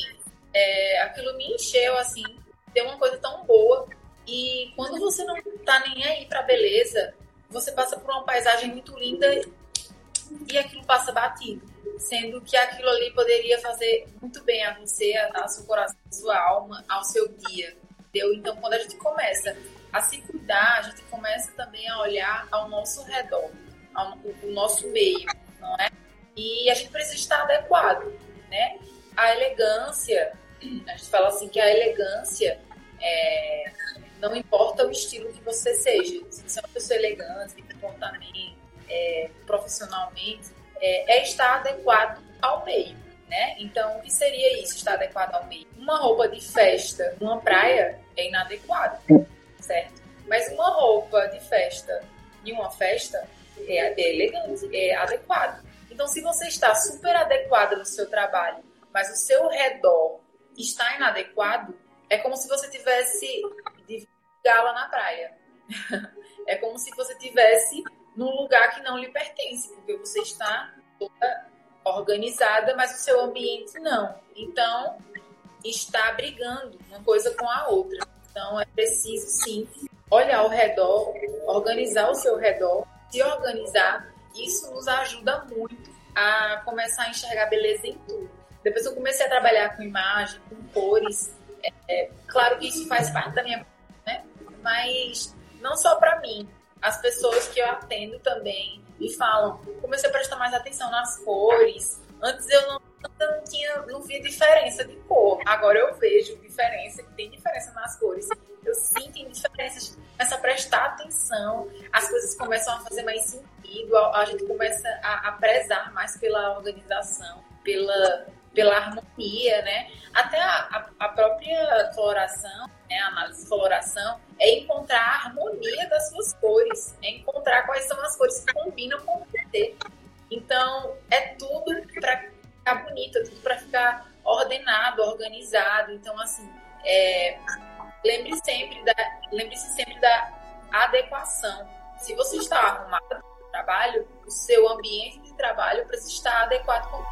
[SPEAKER 2] é, aquilo me encheu assim, deu uma coisa tão boa. E quando você não tá nem aí pra beleza, você passa por uma paisagem muito linda e aquilo passa batido. Sendo que aquilo ali poderia fazer muito bem a você, ao seu coração, à sua alma, ao seu dia. Entendeu? Então, quando a gente começa a se cuidar, a gente começa também a olhar ao nosso redor, ao o nosso meio, não é? E a gente precisa estar adequado, né? A elegância, a gente fala assim que a elegância é, não importa o estilo que você seja, se você é uma pessoa elegante, de comportamento, é, profissionalmente, é, é estar adequado ao meio. Né? Então, o que seria isso, estar adequado ao meio? Uma roupa de festa numa praia é inadequado certo? Mas uma roupa de festa em uma festa é, é elegante, é adequado. Então, se você está super adequado no seu trabalho, mas o seu redor está inadequado, é como se você tivesse de gala na praia. é como se você tivesse num lugar que não lhe pertence, porque você está toda organizada, mas o seu ambiente não. Então, está brigando uma coisa com a outra. Então, é preciso, sim, olhar ao redor, organizar o seu redor, se organizar. Isso nos ajuda muito a começar a enxergar beleza em tudo. Depois eu comecei a trabalhar com imagem, com cores. É, é, claro que isso faz parte da minha? Mas não só para mim. As pessoas que eu atendo também me falam, comecei a prestar mais atenção nas cores. Antes eu não não tinha, não via diferença de cor. Agora eu vejo diferença, que tem diferença nas cores. Eu sinto diferenças, começa a prestar atenção, as coisas começam a fazer mais sentido, a, a gente começa a, a prezar mais pela organização, pela, pela harmonia, né? Até a, a, própria coloração, né? a análise de coloração, é encontrar a harmonia das suas cores, é encontrar quais são as cores que combinam com você. Então, é tudo para ficar bonita, tudo para ficar ordenado, organizado. Então, assim, é, lembre sempre da, lembre-se sempre da adequação. Se você está arrumado no trabalho, o seu ambiente de trabalho precisa estar adequado com